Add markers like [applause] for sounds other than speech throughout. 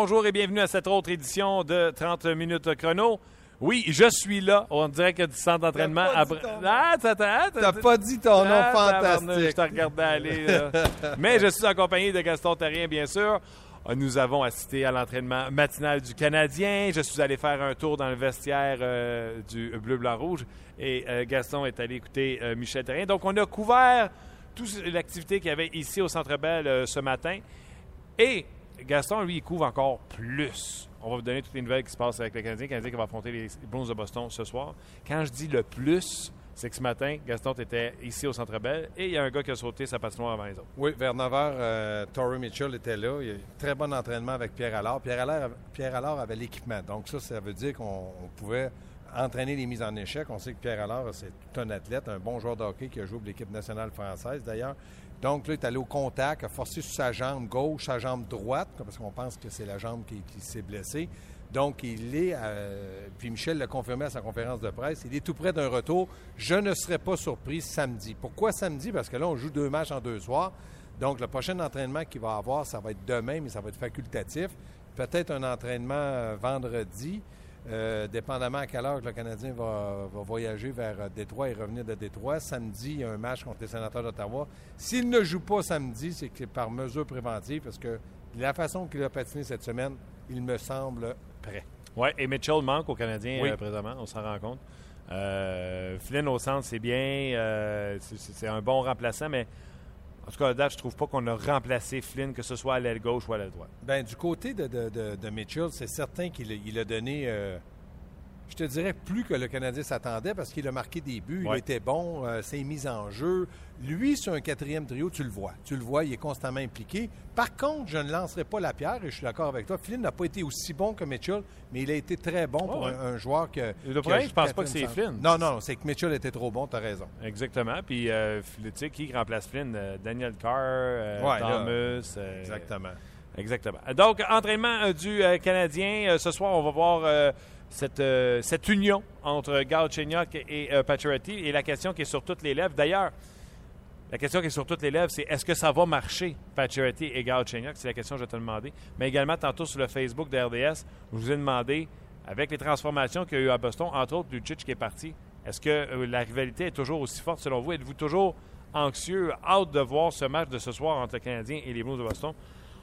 Bonjour et bienvenue à cette autre édition de 30 minutes chrono. Oui, je suis là. On dirait a du centre d'entraînement. Ah, t'as- t'as- T'as pas dit ton nom Ah, fantastique. Je te regardais aller. là. [laughs] Mais je suis accompagné de Gaston Terrien, bien sûr. Euh, Nous avons assisté à l'entraînement matinal du Canadien. Je suis allé faire un tour dans le vestiaire euh, du bleu-blanc-rouge. Et euh, Gaston est allé écouter euh, Michel Terrien. Donc, on a couvert toute l'activité qu'il y avait ici au Centre Bell ce matin. Et Gaston, lui, il couvre encore plus. On va vous donner toutes les nouvelles qui se passent avec le Canadien. Le Canadien qui va affronter les Blues de Boston ce soir. Quand je dis le plus, c'est que ce matin, Gaston était ici au Centre Bell et il y a un gars qui a sauté sa patinoire avant les autres. Oui, vers 9 h, euh, Mitchell était là. Il y a eu très bon entraînement avec Pierre Allard. Pierre Allard, Pierre Allard avait l'équipement. Donc, ça, ça veut dire qu'on on pouvait entraîner les mises en échec. On sait que Pierre Allard, c'est tout un athlète, un bon joueur de hockey qui a joué pour l'équipe nationale française d'ailleurs. Donc, là, il est allé au contact, a forcé sur sa jambe gauche, sa jambe droite, parce qu'on pense que c'est la jambe qui, s'est blessée. Donc, il est, euh, puis Michel l'a confirmé à sa conférence de presse, il est tout près d'un retour. Je ne serais pas surpris samedi. Pourquoi samedi? Parce que là, on joue deux matchs en deux soirs. Donc, le prochain entraînement qu'il va avoir, ça va être demain, mais ça va être facultatif. Peut-être un entraînement euh, vendredi, euh, dépendamment à quelle heure que le Canadien va, va voyager vers euh, Détroit et revenir de Détroit. Samedi, il y a un match contre les sénateurs d'Ottawa. S'il ne joue pas samedi, c'est que par mesure préventive, parce que la façon qu'il a patiné cette semaine, il me semble prêt. Oui, et Mitchell manque aux Canadiens Oui. euh, présentement, on s'en rend compte. Euh, Flynn au centre, c'est bien. c'est un bon remplaçant, mais en tout cas, à date, je trouve pas qu'on a remplacé Flynn, que ce soit à l'aile gauche ou à l'aile droite. Ben, du côté de, de- de- de Mitchell, c'est certain qu'il a, il a donné, euh, je te dirais, plus que le Canadien s'attendait parce qu'il a marqué des buts, il était bon, euh, ses mises en jeu. Lui, sur un quatrième trio, tu le vois. Tu le vois, il est constamment impliqué. Par contre, je ne lancerai pas la pierre et je suis d'accord avec toi. Flynn n'a pas été aussi bon que Mitchell, mais il a été très bon pour ouais. un, un joueur que. Le problème, je pense pas que c'est. Flynn. Non, non, c'est que Mitchell était trop bon, tu as raison. Exactement. Puis, euh, tu sais, qui remplace Flynn? Euh, Daniel Carr, euh, Ouais, Thomas. Exactement. Exactement. Donc, entraînement du euh, Canadien. Ce soir, on va voir cette, cette union entre Galchenyuk et Pacioretty. Et la question qui est sur toutes les lèvres, d'ailleurs, la question qui est sur toutes les lèvres, c'est est-ce que ça va marcher, Pacioretty et Galchenyuk? C'est la question que je vais te demander. Mais également, tantôt sur le Facebook de RDS, je vous ai demandé, avec les transformations qu'il y a eu à Boston, entre autres Lucic qui est parti, est-ce que euh, la rivalité est toujours aussi forte selon vous? Êtes-vous toujours anxieux, hâte de voir ce match de ce soir entre le Canadien et les Blues de Boston?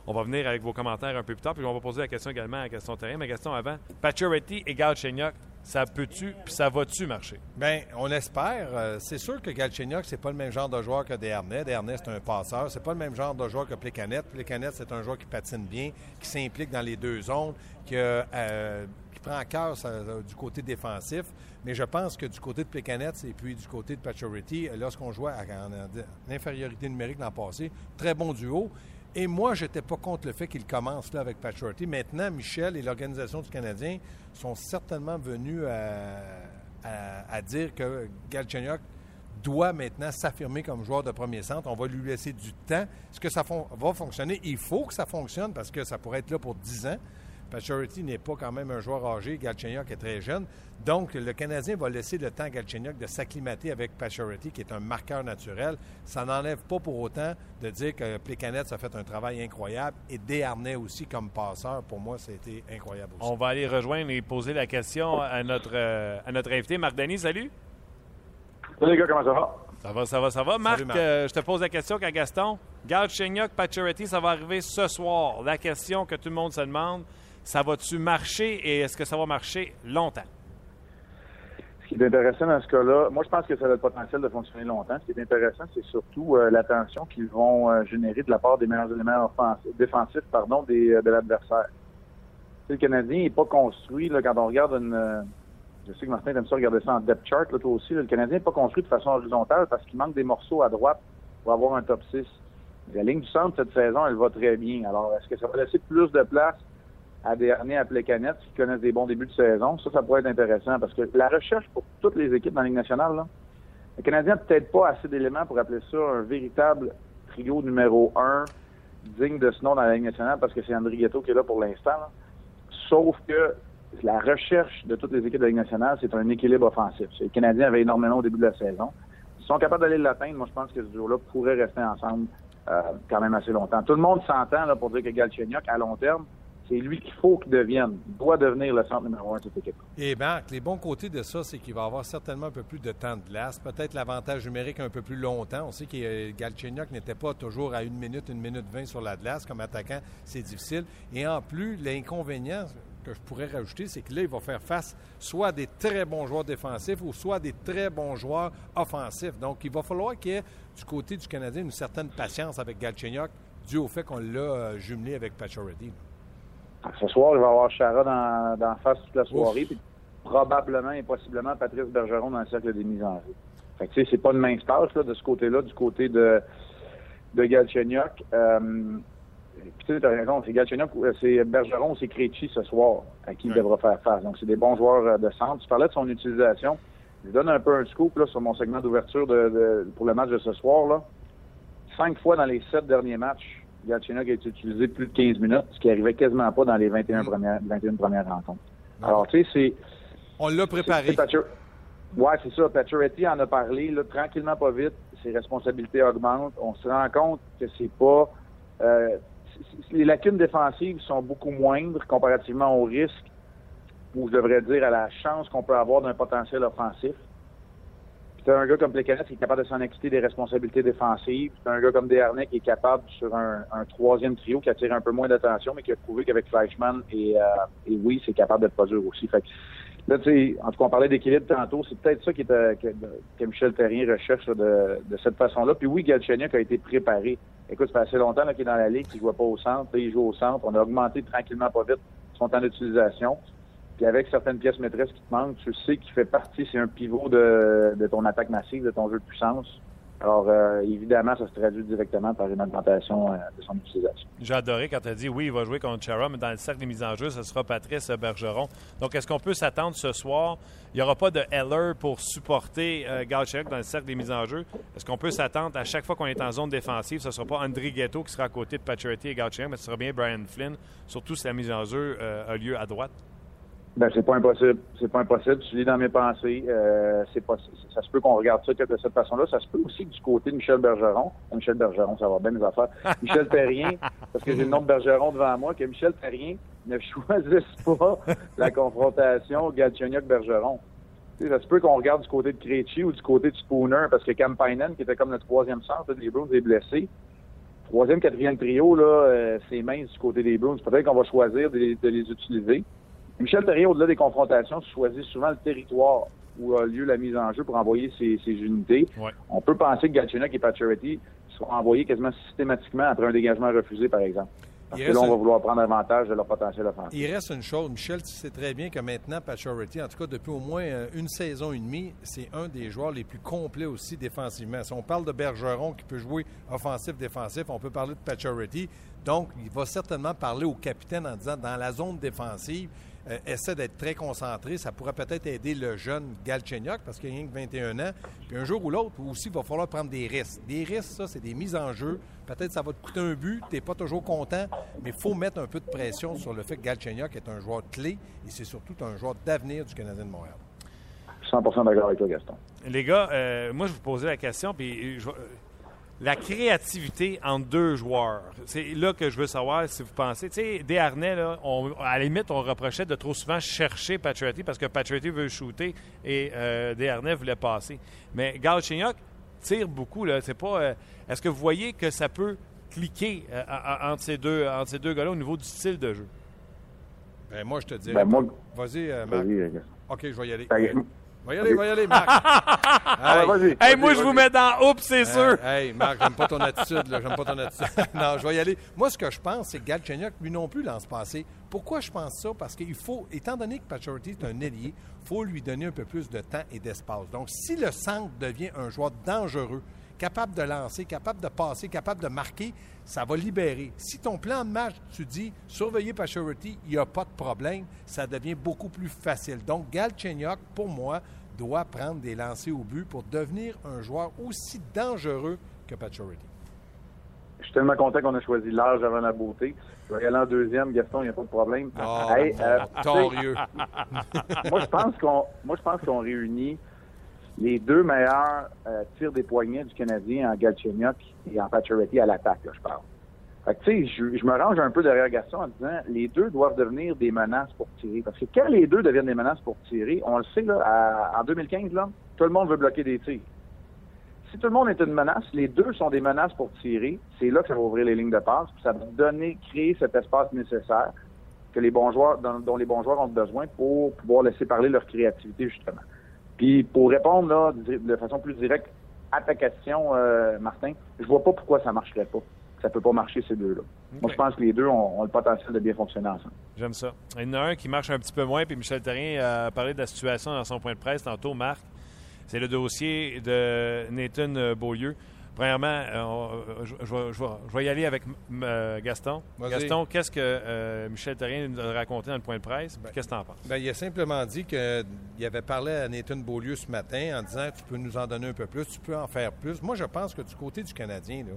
On va venir avec vos commentaires un peu plus tard, puis on va poser la question également à Gaston Terrien. Mais Gaston, avant, Pacioretty et Galchenyuk, ça peut-tu, puis ça va-tu marcher? Bien, on espère. Euh, c'est sûr que Galchenyuk, c'est pas le même genre de joueur que Desharnais. Desharnais, c'est un passeur. C'est pas le même genre de joueur que Plecanet. Plecanet, c'est un joueur qui patine bien, qui s'implique dans les deux zones, qui, euh, qui prend à cœur du côté défensif. Mais je pense que du côté de Plecanet et puis du côté de Pacioretty, euh, lorsqu'on jouait à- en, infériorité numérique l'an passé, très bon duo. Et moi, je n'étais pas contre le fait qu'il commence là avec Pacioretty. Maintenant, Michel et l'organisation du Canadien sont certainement venus à, dire que Galchenyuk doit maintenant s'affirmer comme joueur de premier centre. On va lui laisser du temps. Est-ce que ça va fonctionner? Il faut que ça fonctionne parce que ça pourrait être là pour 10 ans. Pacioretty n'est pas quand même un joueur âgé. Galchenyuk est très jeune. Donc, le Canadien va laisser le temps à Galchenyuk de s'acclimater avec Pacioretty, qui est un marqueur naturel. Ça n'enlève pas pour autant de dire que Plecanet a fait un travail incroyable et Desharnais aussi comme passeur. Pour moi, c'était incroyable aussi. On va aller rejoindre et poser la question à notre, euh, à notre invité. Marc Denis, salut. Salut les gars, comment ça va? Ça va, ça va, ça va. Marc, Marc. euh, je te pose la question qu'à Gaston. Galchenyuk, Pacioretty, ça va arriver ce soir. La question que tout le monde se demande, ça va-tu marcher et est-ce que ça va marcher longtemps? Ce qui est intéressant dans ce cas-là, moi je pense que ça a le potentiel de fonctionner longtemps. Ce qui est intéressant, c'est surtout euh, l'attention qu'ils vont euh, générer de la part des meilleurs éléments défensifs pardon, des, euh, de l'adversaire. Le Canadien n'est pas construit, quand on regarde une. je sais que Martin aime ça regarder ça en depth chart, là, toi aussi. le Canadien n'est pas construit de façon horizontale parce qu'il manque des morceaux à droite pour avoir un top 6. La ligne du centre cette saison, elle va très bien. Alors, est-ce que ça va laisser plus de place? À des appelés canettes qui connaissent des bons débuts de saison? Ça, ça pourrait être intéressant parce que la recherche pour toutes les équipes dans la Ligue nationale, là, le Canadien n'a peut-être pas assez d'éléments pour appeler ça un véritable trio numéro un digne de ce nom dans la Ligue nationale parce que c'est André Ghetto qui est là pour l'instant. Sauf que la recherche de toutes les équipes de la Ligue nationale, c'est un équilibre offensif. Les Canadiens avaient énormément au début de la saison. S'ils sont capables d'aller l'atteindre, moi je pense que ce duo-là pourrait rester ensemble euh, quand même assez longtemps. Tout le monde s'entend là, pour dire que Galchenyuk, à long terme, C'est lui qu'il faut qu'il devienne, doit devenir le centre numéro un de cette équipe. Et Marc, les bons côtés de ça, c'est qu'il va avoir certainement un peu plus de temps de glace, peut-être l'avantage numérique un peu plus longtemps. On sait que Galchenyuk n'était pas toujours à une minute, une minute vingt sur la glace. Comme attaquant, c'est difficile. Et en plus, l'inconvénient que je pourrais rajouter, c'est que là, il va faire face soit à des très bons joueurs défensifs ou soit à des très bons joueurs offensifs. Donc, il va falloir qu'il y ait du côté du Canadien une certaine patience avec Galchenyuk dû au fait qu'on l'a euh, jumelé avec Pacioretty. Ce soir, il va y avoir Chara dans, dans face toute la soirée, puis probablement et possiblement Patrice Bergeron dans le cercle des mises en jeu. Fait que, tu sais, c'est pas une mince tâche, là, de ce côté-là, du côté de, de Galchenyuk. Euh, puis tu sais, raison, c'est Galchenyuk, euh, c'est Bergeron, c'est Krejci ce soir à qui il devra faire face. Donc, c'est des bons joueurs euh, de centre. Tu parlais de son utilisation. Je donne un peu un scoop là, sur mon segment d'ouverture de, de, pour le match de ce soir. Là. Cinq fois dans les sept derniers matchs, Galchenyuk a été utilisé plus de 15 minutes, ce qui arrivait quasiment pas dans les 21 mm. premières, 21 premières rencontres. Alors, tu sais, c'est... On l'a préparé. Oui, c'est ça. Pacioretty en a parlé, là, tranquillement, pas vite. Ses responsabilités augmentent. On se rend compte que c'est pas... Euh, les lacunes défensives sont beaucoup moindres comparativement au risque, ou je devrais dire à la chance qu'on peut avoir d'un potentiel offensif. C'est un gars comme Plekanec qui est capable de s'en acquitter des responsabilités défensives. C'est un gars comme Desharnais qui est capable, sur un, troisième trio, qui attire un peu moins d'attention, mais qui a prouvé qu'avec Fleischmann et, euh, et oui, c'est capable d'être produire aussi. Fait là, tu en tout cas, on parlait d'équilibre tantôt. C'est peut-être ça qui est, euh, que, Michel Terrien recherche de, cette façon-là. Puis oui, Galchenyuk a été préparé. Écoute, ça fait assez longtemps qu'il est dans la ligue, qu'il ne joue pas au centre. il joue au centre. On a augmenté tranquillement pas vite son temps d'utilisation. Puis avec certaines pièces maîtresses qui te manquent, tu sais qu'il fait partie, c'est un pivot de, ton attaque massive, de ton jeu de puissance. Alors, euh, évidemment, ça se traduit directement par une augmentation euh, de son utilisation. J'ai adoré quand tu as dit oui, il va jouer contre Chara, mais dans le cercle des mises en jeu, ce sera Patrice Bergeron. Donc, est-ce qu'on peut s'attendre ce soir? Il n'y aura pas de Heller pour supporter euh, dans le cercle des mises en jeu. Est-ce qu'on peut s'attendre à chaque fois qu'on est en zone défensive, ce ne sera pas André Ghetto qui sera à côté de Pacioretty et Galchenyuk, mais ce sera bien Brian Flynn, surtout si la mise en jeu euh, a lieu à droite? Ben, c'est pas impossible. C'est pas impossible. Tu lis dans mes pensées. Euh, c'est pas, ça se peut qu'on regarde ça de cette façon-là. Ça se peut aussi du côté de Michel Bergeron. Michel Bergeron, ça va bien mes affaires. [laughs] Michel Terrien, parce que j'ai le nom de Bergeron devant moi, que Michel Terrien ne [laughs] choisisse pas la confrontation Galchenyuk-Bergeron. ça se peut qu'on regarde du côté de Krejci ou du côté de Spooner, parce que Campainen, qui était comme le troisième centre des Bruins, est blessé. Troisième, quatrième trio, là, euh, c'est mince du côté des Bruins. Peut-être qu'on va choisir de les utiliser. Michel Terrien, au-delà des confrontations, choisit souvent le territoire où a lieu la mise en jeu pour envoyer ses, unités. On peut penser que Galchenyuk et Pacioretty seront envoyés quasiment systématiquement après un dégagement refusé, par exemple. Parce que là, on va vouloir prendre avantage de leur potentiel offensif. Il reste une chose, Michel, tu sais très bien que maintenant, Pacioretty, en tout cas depuis au moins euh, une saison et demie, c'est un des joueurs les plus complets aussi défensivement. Si on parle de Bergeron qui peut jouer offensif-défensif, on peut parler de Pacioretty. Donc, il va certainement parler au capitaine en disant, dans la zone défensive, euh, essaie d'être très concentré. Ça pourrait peut-être aider le jeune Galchenyuk parce qu'il a rien que 21 ans. Puis un jour ou l'autre, aussi, il va falloir prendre des risques. Des risques, ça, c'est des mises en jeu. Peut-être ça va te coûter un but, tu n'es pas toujours content, mais il faut mettre un peu de pression sur le fait que Galchenyuk est un joueur clé et c'est surtout un joueur d'avenir du Canadien de Montréal. 100% d'accord avec toi, Gaston. Les gars, euh, moi, je vous posais la question, puis je, la créativité entre deux joueurs. C'est là que je veux savoir si vous pensez. Tu sais, Desharnais, là, à la limite, on reprochait de trop souvent chercher Patriotty parce que Patriotty veut shooter et euh, Desharnais voulait passer. Mais Galchenyuk tire beaucoup. Là. C'est pas. Euh, est-ce que vous voyez que ça peut cliquer euh, entre ces deux, entre ces deux gars-là au niveau du style de jeu? Ben, moi, je te dirais. Ben, Vas-y, Marc. OK, je vais y aller. Va y aller, va y aller, Marc. [laughs] hey, hey moi, je vous mets dans oups, c'est sûr. Hey, Marc, j'aime pas ton attitude, là. J'aime pas ton attitude. [laughs] non, je vais y aller. Moi, ce que je pense, c'est que Galchenyuk, lui non plus, l'an passé. Pourquoi je pense ça? Parce qu'il faut, étant donné que Pacioretty est un ailier, il faut lui donner un peu plus de temps et d'espace. Donc, si le centre devient un joueur dangereux, capable de lancer, capable de passer, capable de marquer, ça va libérer. Si ton plan de match, tu dis surveiller Pacioretty, il n'y a pas de problème, ça devient beaucoup plus facile. Donc, Galchenyuk, pour moi, doit prendre des lancers au but pour devenir un joueur aussi dangereux que Pacioretty. Je suis tellement content qu'on a choisi l'âge avant la beauté. Je vais y aller en deuxième, Gaston, il n'y a pas de problème. Oh, euh, [laughs] moi, je pense qu'on, moi, je pense qu'on réunit les deux meilleurs euh, tirs des poignets du Canadien en Galchenyuk et en Pacioretty à l'attaque, je parle. tu sais, je, je, me range un peu derrière Gaston en disant les deux doivent devenir des menaces pour tirer. Parce que quand les deux deviennent des menaces pour tirer, on le sait, là, en 2015, là, tout le monde veut bloquer des tirs. Si tout le monde est une menace, les deux sont des menaces pour tirer, c'est là que ça va ouvrir les lignes de passe, puis ça va donner, créer cet espace nécessaire que les bons joueurs, dont, les bons joueurs ont besoin pour pouvoir laisser parler leur créativité, justement. Puis pour répondre là, de façon plus directe à ta question, euh, Martin, je vois pas pourquoi ça marcherait pas ça peut pas marcher ces deux-là. Moi, je pense que les deux ont, le potentiel de bien fonctionner ensemble. J'aime ça. Il y en a un qui marche un petit peu moins, puis Michel Terrien a parlé de la situation dans son point de presse tantôt, Marc. C'est le dossier de Nathan Beaulieu. Premièrement, euh, je, vais y aller avec euh, Gaston. Gaston, qu'est-ce que euh, Michel Terrien nous a raconté dans le point de presse? Ben, qu'est-ce que tu en penses? Ben, il a simplement dit qu'il avait parlé à Nathan Beaulieu ce matin en disant Tu peux nous en donner un peu plus, tu peux en faire plus. Moi, je pense que du côté du Canadien, là,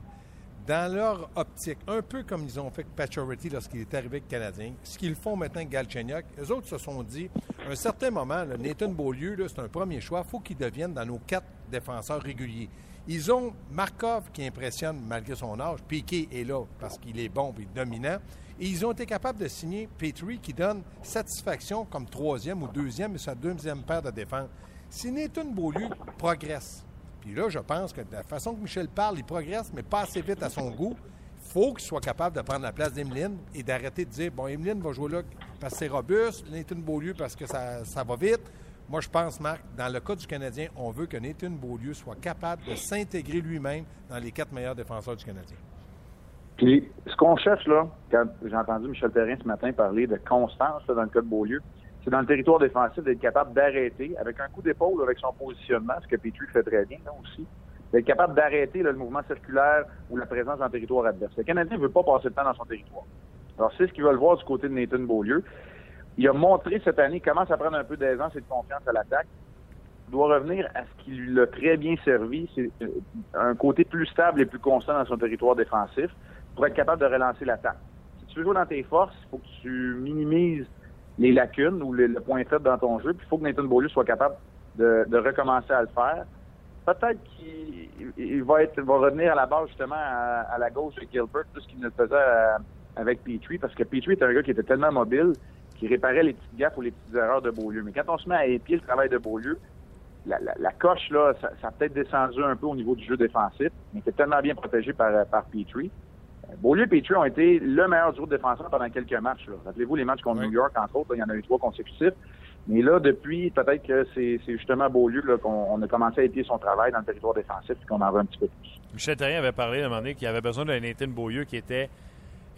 dans leur optique, un peu comme ils ont fait avec Pacioretty lorsqu'il est arrivé avec le Canadien, ce qu'ils font maintenant avec Galchenyuk, eux autres se sont dit, à un certain moment, Nathan Beaulieu, c'est un premier choix, il faut qu'il devienne dans nos quatre défenseurs réguliers. Ils ont Markov qui impressionne malgré son âge, Piquet est là parce qu'il est bon et dominant, et ils ont été capables de signer Petrie qui donne satisfaction comme troisième ou deuxième et sa deuxième paire de défense. Si Nathan Beaulieu progresse, puis là, je pense que de la façon que Michel parle, il progresse, mais pas assez vite à son goût. Il faut qu'il soit capable de prendre la place d'Emeline et d'arrêter de dire bon, Emeline va jouer là parce que c'est robuste, Nathan Beaulieu parce que ça, ça va vite. Moi, je pense, Marc, dans le cas du Canadien, on veut que Nathan Beaulieu soit capable de s'intégrer lui-même dans les quatre meilleurs défenseurs du Canadien. Puis, ce qu'on cherche, là, quand j'ai entendu Michel Perrin ce matin parler de constance dans le cas de Beaulieu, c'est dans le territoire défensif d'être capable d'arrêter avec un coup d'épaule, avec son positionnement, ce que Petrie fait très bien là, aussi, d'être capable d'arrêter le mouvement circulaire ou la présence le territoire adverse. Le Canadien ne veut pas passer de temps dans son territoire. Alors, c'est ce qu'ils veulent voir du côté de Nathan Beaulieu. Il a montré cette année comment ça prend un peu d'aisance et de confiance à l'attaque. Il doit revenir à ce qui lui a très bien servi, c'est euh, un côté plus stable et plus constant dans son territoire défensif pour être capable de relancer l'attaque. Si tu veux jouer dans tes forces, il faut que tu minimises les lacunes ou le, point faible dans ton jeu. Puis il faut que Nathan Beaulieu soit capable de, recommencer à le faire. Peut-être qu'il va revenir à la base justement à, la gauche de Gilbert plus qu'il ne le faisait euh, avec Petrie parce que Petrie est un gars qui était tellement mobile qui réparait les petites gaffes ou les petites erreurs de Beaulieu. Mais quand on se met à épier le travail de Beaulieu, la, la, coche, là, ça, a peut-être descendu un peu au niveau du jeu défensif, mais c'est tellement bien protégé par, par Petrie. Beaulieu et Petrie ont été le meilleur duo de défenseur pendant quelques matchs. Rappelez-vous les matchs contre New York, entre autres, il y en a eu trois consécutifs. Mais là, depuis, peut-être que c'est justement Beaulieu qu'on a commencé à épier son travail dans le territoire défensif et qu'on en veut un petit peu plus. Michel Terrien avait parlé à un moment donné qu'il avait besoin d'un Nathan Beaulieu qui était.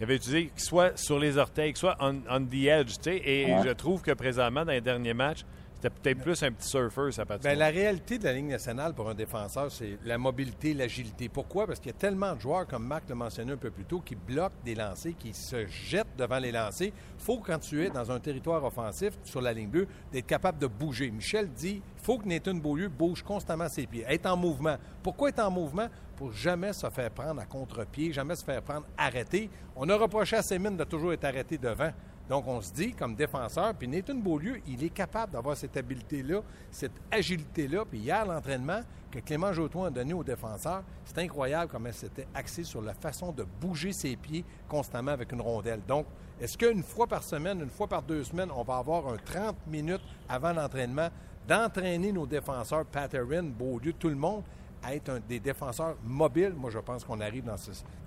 Il avait utilisé soit sur les orteils, soit on, the edge, tu sais. Et je trouve que présentement, dans les derniers matchs, c'était peut-être plus un petit surfer, ça Bien, La réalité de la Ligue nationale pour un défenseur, c'est la mobilité, l'agilité. Pourquoi? Parce qu'il y a tellement de joueurs, comme Marc l'a mentionné un peu plus tôt, qui bloquent des lancers, qui se jettent devant les lancers. Il faut, quand tu es dans un territoire offensif, sur la ligne bleue, d'être capable de bouger. Michel dit faut que Nathan Beaulieu bouge constamment ses pieds, être en mouvement. Pourquoi être en mouvement? Pour jamais se faire prendre à contre-pied, jamais se faire prendre arrêté. On a reproché à Sémine de toujours être arrêté devant. Donc, on se dit, comme défenseur, puis Nathan Beaulieu, il est capable d'avoir cette habileté-là, cette agilité-là. Puis hier, l'entraînement que Clément Joton a donné aux défenseurs, c'est incroyable comment c'était axé sur la façon de bouger ses pieds constamment avec une rondelle. Donc, est-ce qu'une fois par semaine, une fois par deux semaines, on va avoir un 30 minutes avant l'entraînement d'entraîner nos défenseurs, Patterin, Beaulieu, tout le monde, à être des défenseurs mobiles? Moi, je pense qu'on arrive dans,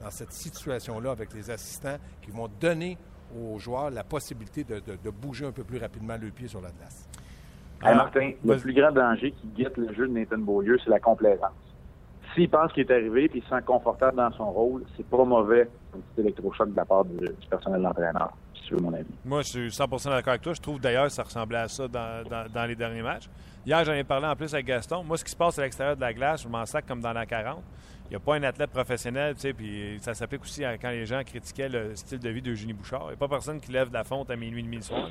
dans cette situation-là avec les assistants qui vont donner aux joueurs la possibilité de, bouger un peu plus rapidement le pied sur la glace. Martin, le plus grand danger qui guette le jeu de Nathan Beaulieu, c'est la complaisance. S'il pense qu'il est arrivé et il se sent confortable dans son rôle, c'est pas mauvais un petit électrochoc de la part du, personnel d'entraîneur, si tu veux mon avis. Moi, je suis 100% d'accord avec toi. Je trouve d'ailleurs que ça ressemblait à ça dans, les derniers matchs. Hier, j'en ai parlé en plus avec Gaston. Moi, ce qui se passe à l'extérieur de la glace, je m'en sac comme dans la 40 il n'y a pas un athlète professionnel, tu sais, puis ça s'applique aussi à quand les gens critiquaient le style de vie d'Eugénie Bouchard. Il n'y a pas personne qui lève la fonte à minuit et demi le soir.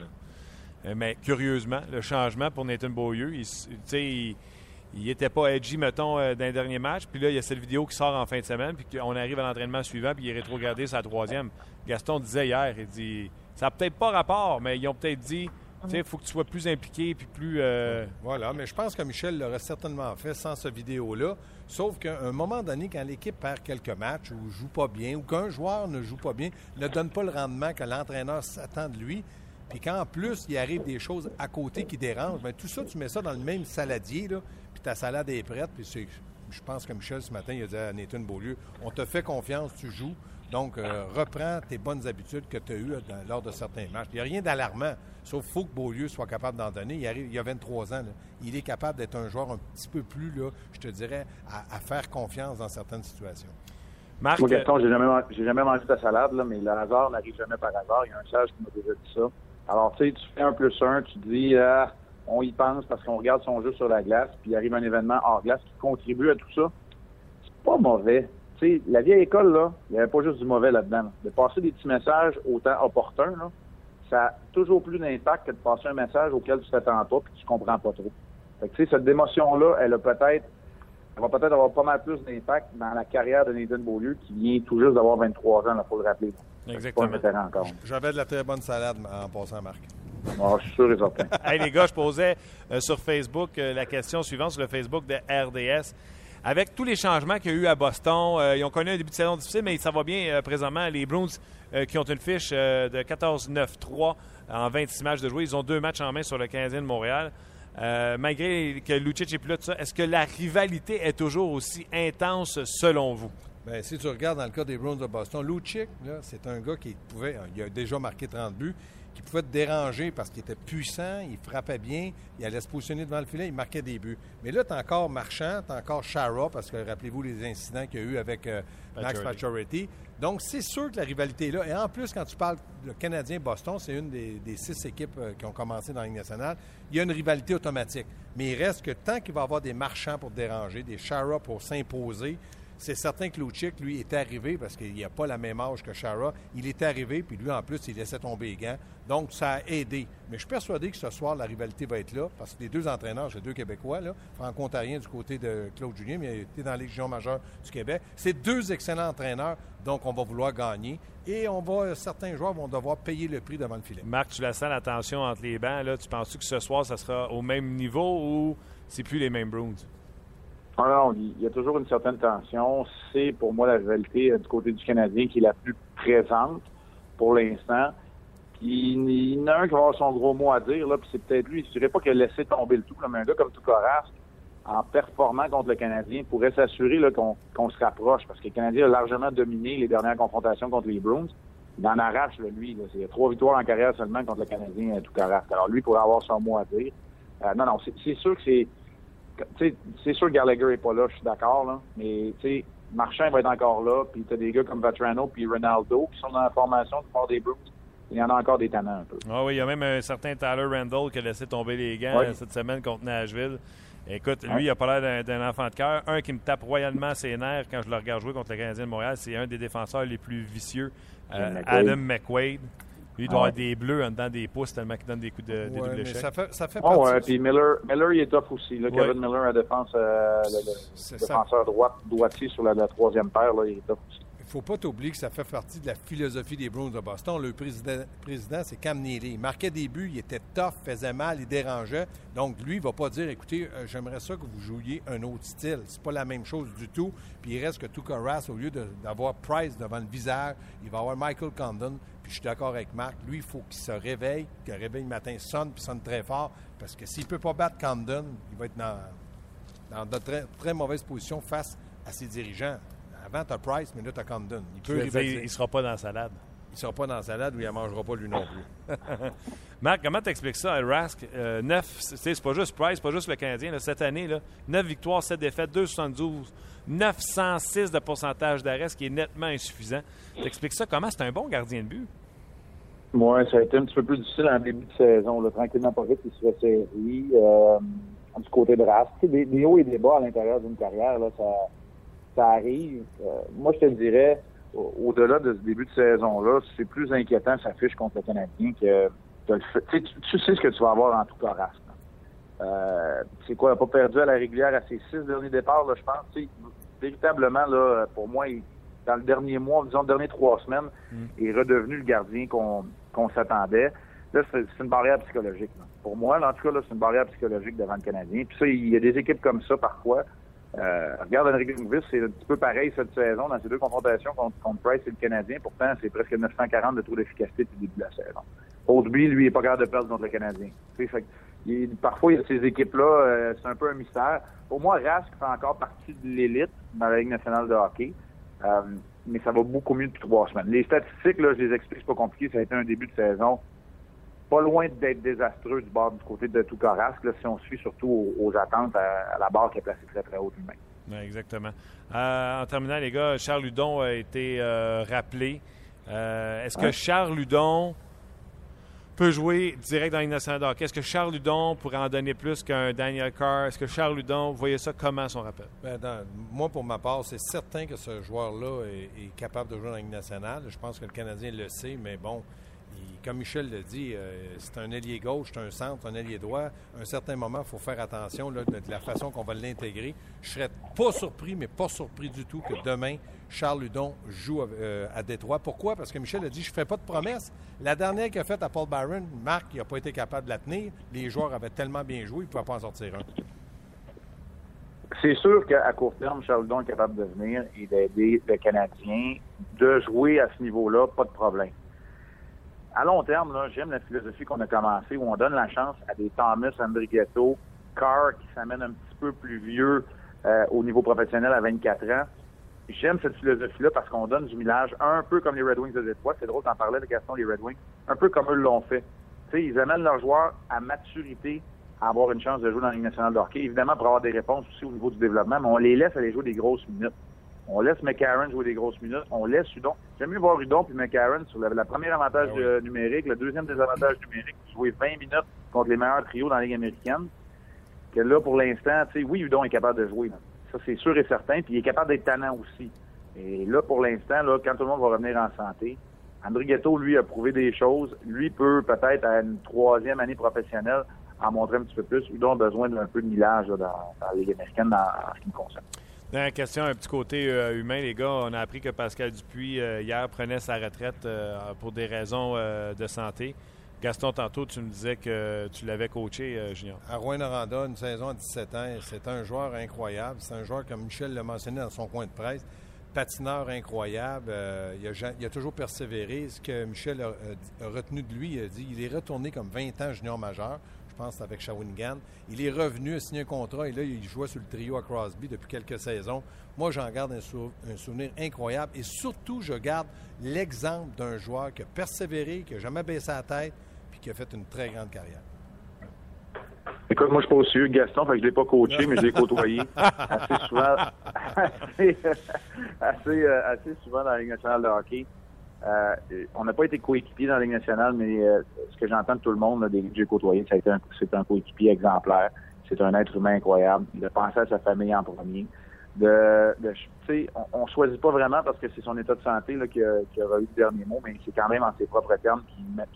Euh, mais curieusement, le changement pour Nathan Beaulieu, il, il, il était pas edgy, mettons, euh, dans les derniers matchs. Puis là, il y a cette vidéo qui sort en fin de semaine, puis on arrive à l'entraînement suivant, puis il est rétrogradé sa troisième. Gaston disait hier, il dit, ça n'a peut-être pas rapport, mais ils ont peut-être dit, Il faut que tu sois plus impliqué puis plus. Euh, voilà, mais je pense que Michel l'aurait certainement fait sans ce vidéo-là. Sauf qu'à un moment donné, quand l'équipe perd quelques matchs ou joue pas bien ou qu'un joueur ne joue pas bien, ne donne pas le rendement que l'entraîneur s'attend de lui, puis qu'en plus, il arrive des choses à côté qui dérangent, bien, tout ça, tu mets ça dans le même saladier, là, puis ta salade est prête, puis je pense que Michel, ce matin, il a dit à Nathan Beaulieu, on te fait confiance, tu joues, donc, euh, reprends tes bonnes habitudes que tu as eues lors de certains matchs. Il n'y a rien d'alarmant, sauf faut que Beaulieu soit capable d'en donner. Il, arrive, il a 23 ans. Il est capable d'être un joueur un petit peu plus, là, je te dirais, à, faire confiance dans certaines situations. Marc, Moi, Gaston, j'ai jamais, j'ai jamais mangé ta salade, mais le hasard n'arrive jamais par hasard. Il y a un sage qui m'a déjà dit ça. Alors, tu sais, tu fais un plus un, tu dis, ah, on y pense parce qu'on regarde son jeu sur la glace, puis il arrive un événement hors glace qui contribue à tout ça. C'est pas mauvais la vieille école, là, il n'y avait pas juste du mauvais là-dedans. De passer des petits messages autant opportuns, ça a toujours plus d'impact que de passer un message auquel tu t'attends pas et que tu comprends pas trop. Fait que, cette démotion-là, elle a peut-être elle va peut-être avoir pas mal plus d'impact dans la carrière de Nathan Beaulieu, qui vient tout juste d'avoir 23 ans, il faut le rappeler. Exactement. encore. J'avais de la très bonne salade en passant, Marc. Ah, je suis sûr et certain. [laughs] hey, les gars, je posais euh, sur Facebook euh, la question suivante sur le Facebook de RDS avec tous les changements qu'il y a eu à Boston, euh, ils ont connu un début de saison difficile, mais ça va bien euh, présentement. Les Bruins euh, qui ont une fiche de 14-9-3 en 26 matchs de jouer, ils ont deux matchs en main sur le Canadien de Montréal. malgré que Lucic est plus là, ça, est-ce que la rivalité est toujours aussi intense selon vous? Bien, si tu regardes dans le cas des Bruins de Boston, Lucic, c'est un gars qui pouvait, il a déjà marqué 30 buts, qui pouvait te déranger parce qu'il était puissant, il frappait bien, il allait se positionner devant le filet, il marquait des buts. Mais là, tu encore Marchand, tu as encore Shara, parce que rappelez-vous les incidents qu'il y a eu avec euh, Max Pacioretty. Donc, c'est sûr que la rivalité est là. Et en plus, quand tu parles le Canadien-Boston, c'est une des, six équipes euh, qui ont commencé dans la Ligue nationale, il y a une rivalité automatique. Mais il reste que tant qu'il va y avoir des marchands pour déranger, des Shara pour s'imposer, c'est certain que Lucic, lui, est arrivé parce qu'il n'a pas la même âge que Shara. Il est arrivé, puis lui, en plus, il laissait tomber les gants. Donc, ça a aidé. Mais je suis persuadé que ce soir, la rivalité va être là parce que les deux entraîneurs, j'ai deux Québécois, là, franco-ontarien du côté de Claude Julien, mais il était dans la Légion majeure du Québec. C'est deux excellents entraîneurs, donc on va vouloir gagner. Et on va, certains joueurs vont devoir payer le prix devant le filet. Marc, tu la sens la tension entre les bancs. Là. Tu penses que ce soir, ça sera au même niveau ou c'est plus les mêmes Bruins? Alors, il y a toujours une certaine tension. C'est pour moi la rivalité euh, du côté du Canadien qui est la plus présente pour l'instant. Il, y en a un qui va avoir son gros mot à dire, là, puis c'est peut-être lui. Je dirais pas qu'il a laissé tomber le tout, comme un gars comme Toukaras, en performant contre le Canadien, pourrait s'assurer qu'on se rapproche, parce que le Canadien a largement dominé les dernières confrontations contre les Bruins. Il en arrache, là, lui. Il y a trois victoires en carrière seulement contre le Canadien Toukaras. Alors lui pourrait avoir son mot à dire. Euh, non, non, c'est sûr que c'est c'est sûr que Gallagher n'est pas là, je suis d'accord, là, mais Marchand va être encore là, puis tu as des gars comme Vetrano puis Ronaldo qui sont dans la formation du des Brooks. Il y en a encore des talents un peu. Ah oui, il y a même un certain Tyler Randall qui a laissé tomber les gants cette semaine contre Nashville. Écoute, lui, il a pas l'air d'un enfant de cœur. Un qui me tape royalement ses nerfs quand je le regarde jouer contre le Canadien de Montréal, c'est un des défenseurs les plus vicieux, euh, Adam McQuaid. Lui, il doit ah avoir des bleus en dedans des pouces tellement qu'il donne des coups de, des ouais, double Ça fait, ça fait oh, ouais, puis Miller, Miller, il est tough aussi. Là, Kevin Miller, à défense, euh, le, défenseur droit, droitier sur la, troisième paire, là, il est tough aussi. Il ne faut pas t'oublier que ça fait partie de la philosophie des Bruins de Boston. Le président, président c'est Cam Neely. Il marquait des buts, il était tough, faisait mal, il dérangeait. Donc, lui, il ne va pas dire, écoutez, euh, j'aimerais ça que vous jouiez un autre style. C'est pas la même chose du tout. Puis il reste que Tuka Rass, au lieu d'avoir Price devant le visage, il va avoir Michael Condon. Puis je suis d'accord avec Marc. Lui, il faut qu'il se réveille, que le réveil matin sonne, puis sonne très fort. Parce que s'il ne peut pas battre Condon, il va être dans, dans de très, très mauvaise position face à ses dirigeants. Avant, tu as Price, mais là, tu as Condon. Il peut Il ne sera pas dans la salade. Il ne sera pas dans la salade ou il ne mangera pas lui non plus. [laughs] Marc, comment tu expliques ça à Rask? Euh, 9, c'est pas juste Price, pas juste le Canadien. cette année, là, 9 victoires, 7 défaites, 2,72, 906 de pourcentage d'arrêt, ce qui est nettement insuffisant. Tu expliques ça comment? C'est un bon gardien de but. Oui, ça a été un petit peu plus difficile en début de saison. Là. Tranquillement, pas vite, il se fait série. Euh, du côté de Rask. Des, des, hauts et des bas à l'intérieur d'une carrière, là, ça ça arrive. Euh, moi, je te dirais, au-delà de ce début de saison-là, c'est plus inquiétant sa fiche contre le Canadien que tu, tu, sais ce que tu vas avoir en tout cas euh, c'est quoi, il n'a pas perdu à la régulière à ses six derniers départs, là, je pense. véritablement, là, pour moi, dans le dernier mois, disons, les dernières trois semaines, mm. il est redevenu le gardien qu'on s'attendait. là, c'est une barrière psychologique. Pour moi, en tout cas, c'est une barrière psychologique devant le Canadien. Puis ça, il y a des équipes comme ça parfois. Euh, regarde Enrique Lundqvist, c'est un petit peu pareil cette saison dans ces deux confrontations contre, contre Price et le Canadien. Pourtant, c'est presque 940 de taux d'efficacité depuis le début de la saison. Audeby, lui, il n'est pas capable de perdre contre le Canadien. Fait, il, parfois, il y a ces équipes-là, euh, c'est un peu un mystère. Pour moi, Rask fait encore partie de l'élite dans la Ligue nationale de hockey. Euh, mais ça va beaucoup mieux depuis trois semaines. Les statistiques, là, je les explique, c'est pas compliqué. Ça a été un début de saison pas loin d'être désastreux du bord du côté de tout là, si on suit surtout aux, attentes à, la barre qui est placée très, très haut lui-même. exactement. Euh, en terminant, les gars, Charles Ludon a été euh, rappelé. Euh, est-ce que Charles Ludon peut jouer direct dans une nationale Est-ce que Charles Ludon pourrait en donner plus qu'un Daniel Carr? Est-ce que Charles Ludon, vous voyez ça comment son rappel? Ben, moi, pour ma part, c'est certain que ce joueur-là est, est, capable de jouer dans une nationale. Je pense que le Canadien le sait, mais bon, comme Michel le dit, euh, c'est un ailier gauche, c'est un centre, un ailier droit. À un certain moment, il faut faire attention de, la façon qu'on va l'intégrer. Je serais pas surpris, mais pas surpris du tout que demain, Charles Ludon joue euh, à Détroit. Pourquoi? Parce que Michel a dit, je ne fais pas de promesses. La dernière qu'il a faite à Paul Byron, Marc, n'a pas été capable de la tenir. Les joueurs avaient tellement bien joué, il ne pouvait pas en sortir un. C'est sûr qu'à court terme, Charles Ludon est capable de venir et d'aider le Canadien de jouer à ce niveau-là, pas de problème à long terme, j'aime la philosophie qu'on a commencé où on donne la chance à des Thomas, Andrighetto, Carr qui s'amène un petit peu plus vieux euh, au niveau professionnel à 24 ans. J'aime cette philosophie-là parce qu'on donne du millage un peu comme les Red Wings de Détroit. C'est drôle d'en parler de Gaston, les Red Wings, un peu comme eux l'ont fait. sais, ils amènent leurs joueurs à maturité, à avoir une chance de jouer dans la Ligue nationale de hockey. Évidemment, pour avoir des réponses aussi au niveau du développement, mais on les laisse aller jouer des grosses minutes. On laisse McCarron jouer des grosses minutes. On laisse Udon. J'aime mieux voir Udon puis McCarron sur la, première avantage ah numérique, le deuxième désavantage numérique, jouer 20 minutes contre les meilleurs trios dans la Ligue américaine. Que là, pour l'instant, tu sais, oui, Udon est capable de jouer. Ça, c'est sûr et certain. Puis il est capable d'être tannant aussi. Et là, pour l'instant, là, quand tout le monde va revenir en santé, André Ghetto, lui, a prouvé des choses. Lui peut peut-être à une troisième année professionnelle en montrer un petit peu plus. Udon a besoin d'un peu de millage dans, la Ligue américaine en ce qui me concerne. Dernière question, un petit côté euh, humain, les gars. On a appris que Pascal Dupuis, euh, hier, prenait sa retraite euh, pour des raisons de santé. Gaston, tantôt, tu me disais que tu l'avais coaché, Junior. À Rouen-Noranda, une saison à 17 ans. C'est un joueur incroyable. C'est un joueur, comme Michel l'a mentionné dans son coin de presse, patineur incroyable. il, a, toujours persévéré. Ce que Michel a, a, retenu de lui, il a dit il est retourné comme 20 ans junior majeur je pense, avec Shawinigan. Il est revenu, a signé un contrat et là, il jouait sur le trio à Crosby depuis quelques saisons. Moi, j'en garde un, souvenir incroyable et surtout, je garde l'exemple d'un joueur qui a persévéré, qui n'a jamais baissé la tête puis qui a fait une très grande carrière. Écoute, moi, je suis pas aussi Gaston, fait que je ne l'ai pas coaché, mais je l'ai côtoyé [laughs] assez souvent, [laughs] assez, euh, assez, souvent dans la Ligue nationale de hockey. Euh, on n'a pas été coéquipier dans la nationale, mais euh, ce que j'entends de tout le monde, des que j'ai côtoyés, c'est un, coéquipier exemplaire. C'est un être humain incroyable. De penser à sa famille en premier. De, de on, on choisit pas vraiment parce que c'est son état de santé là, qui, qui aura eu le dernier mot, mais c'est quand même en ses propres termes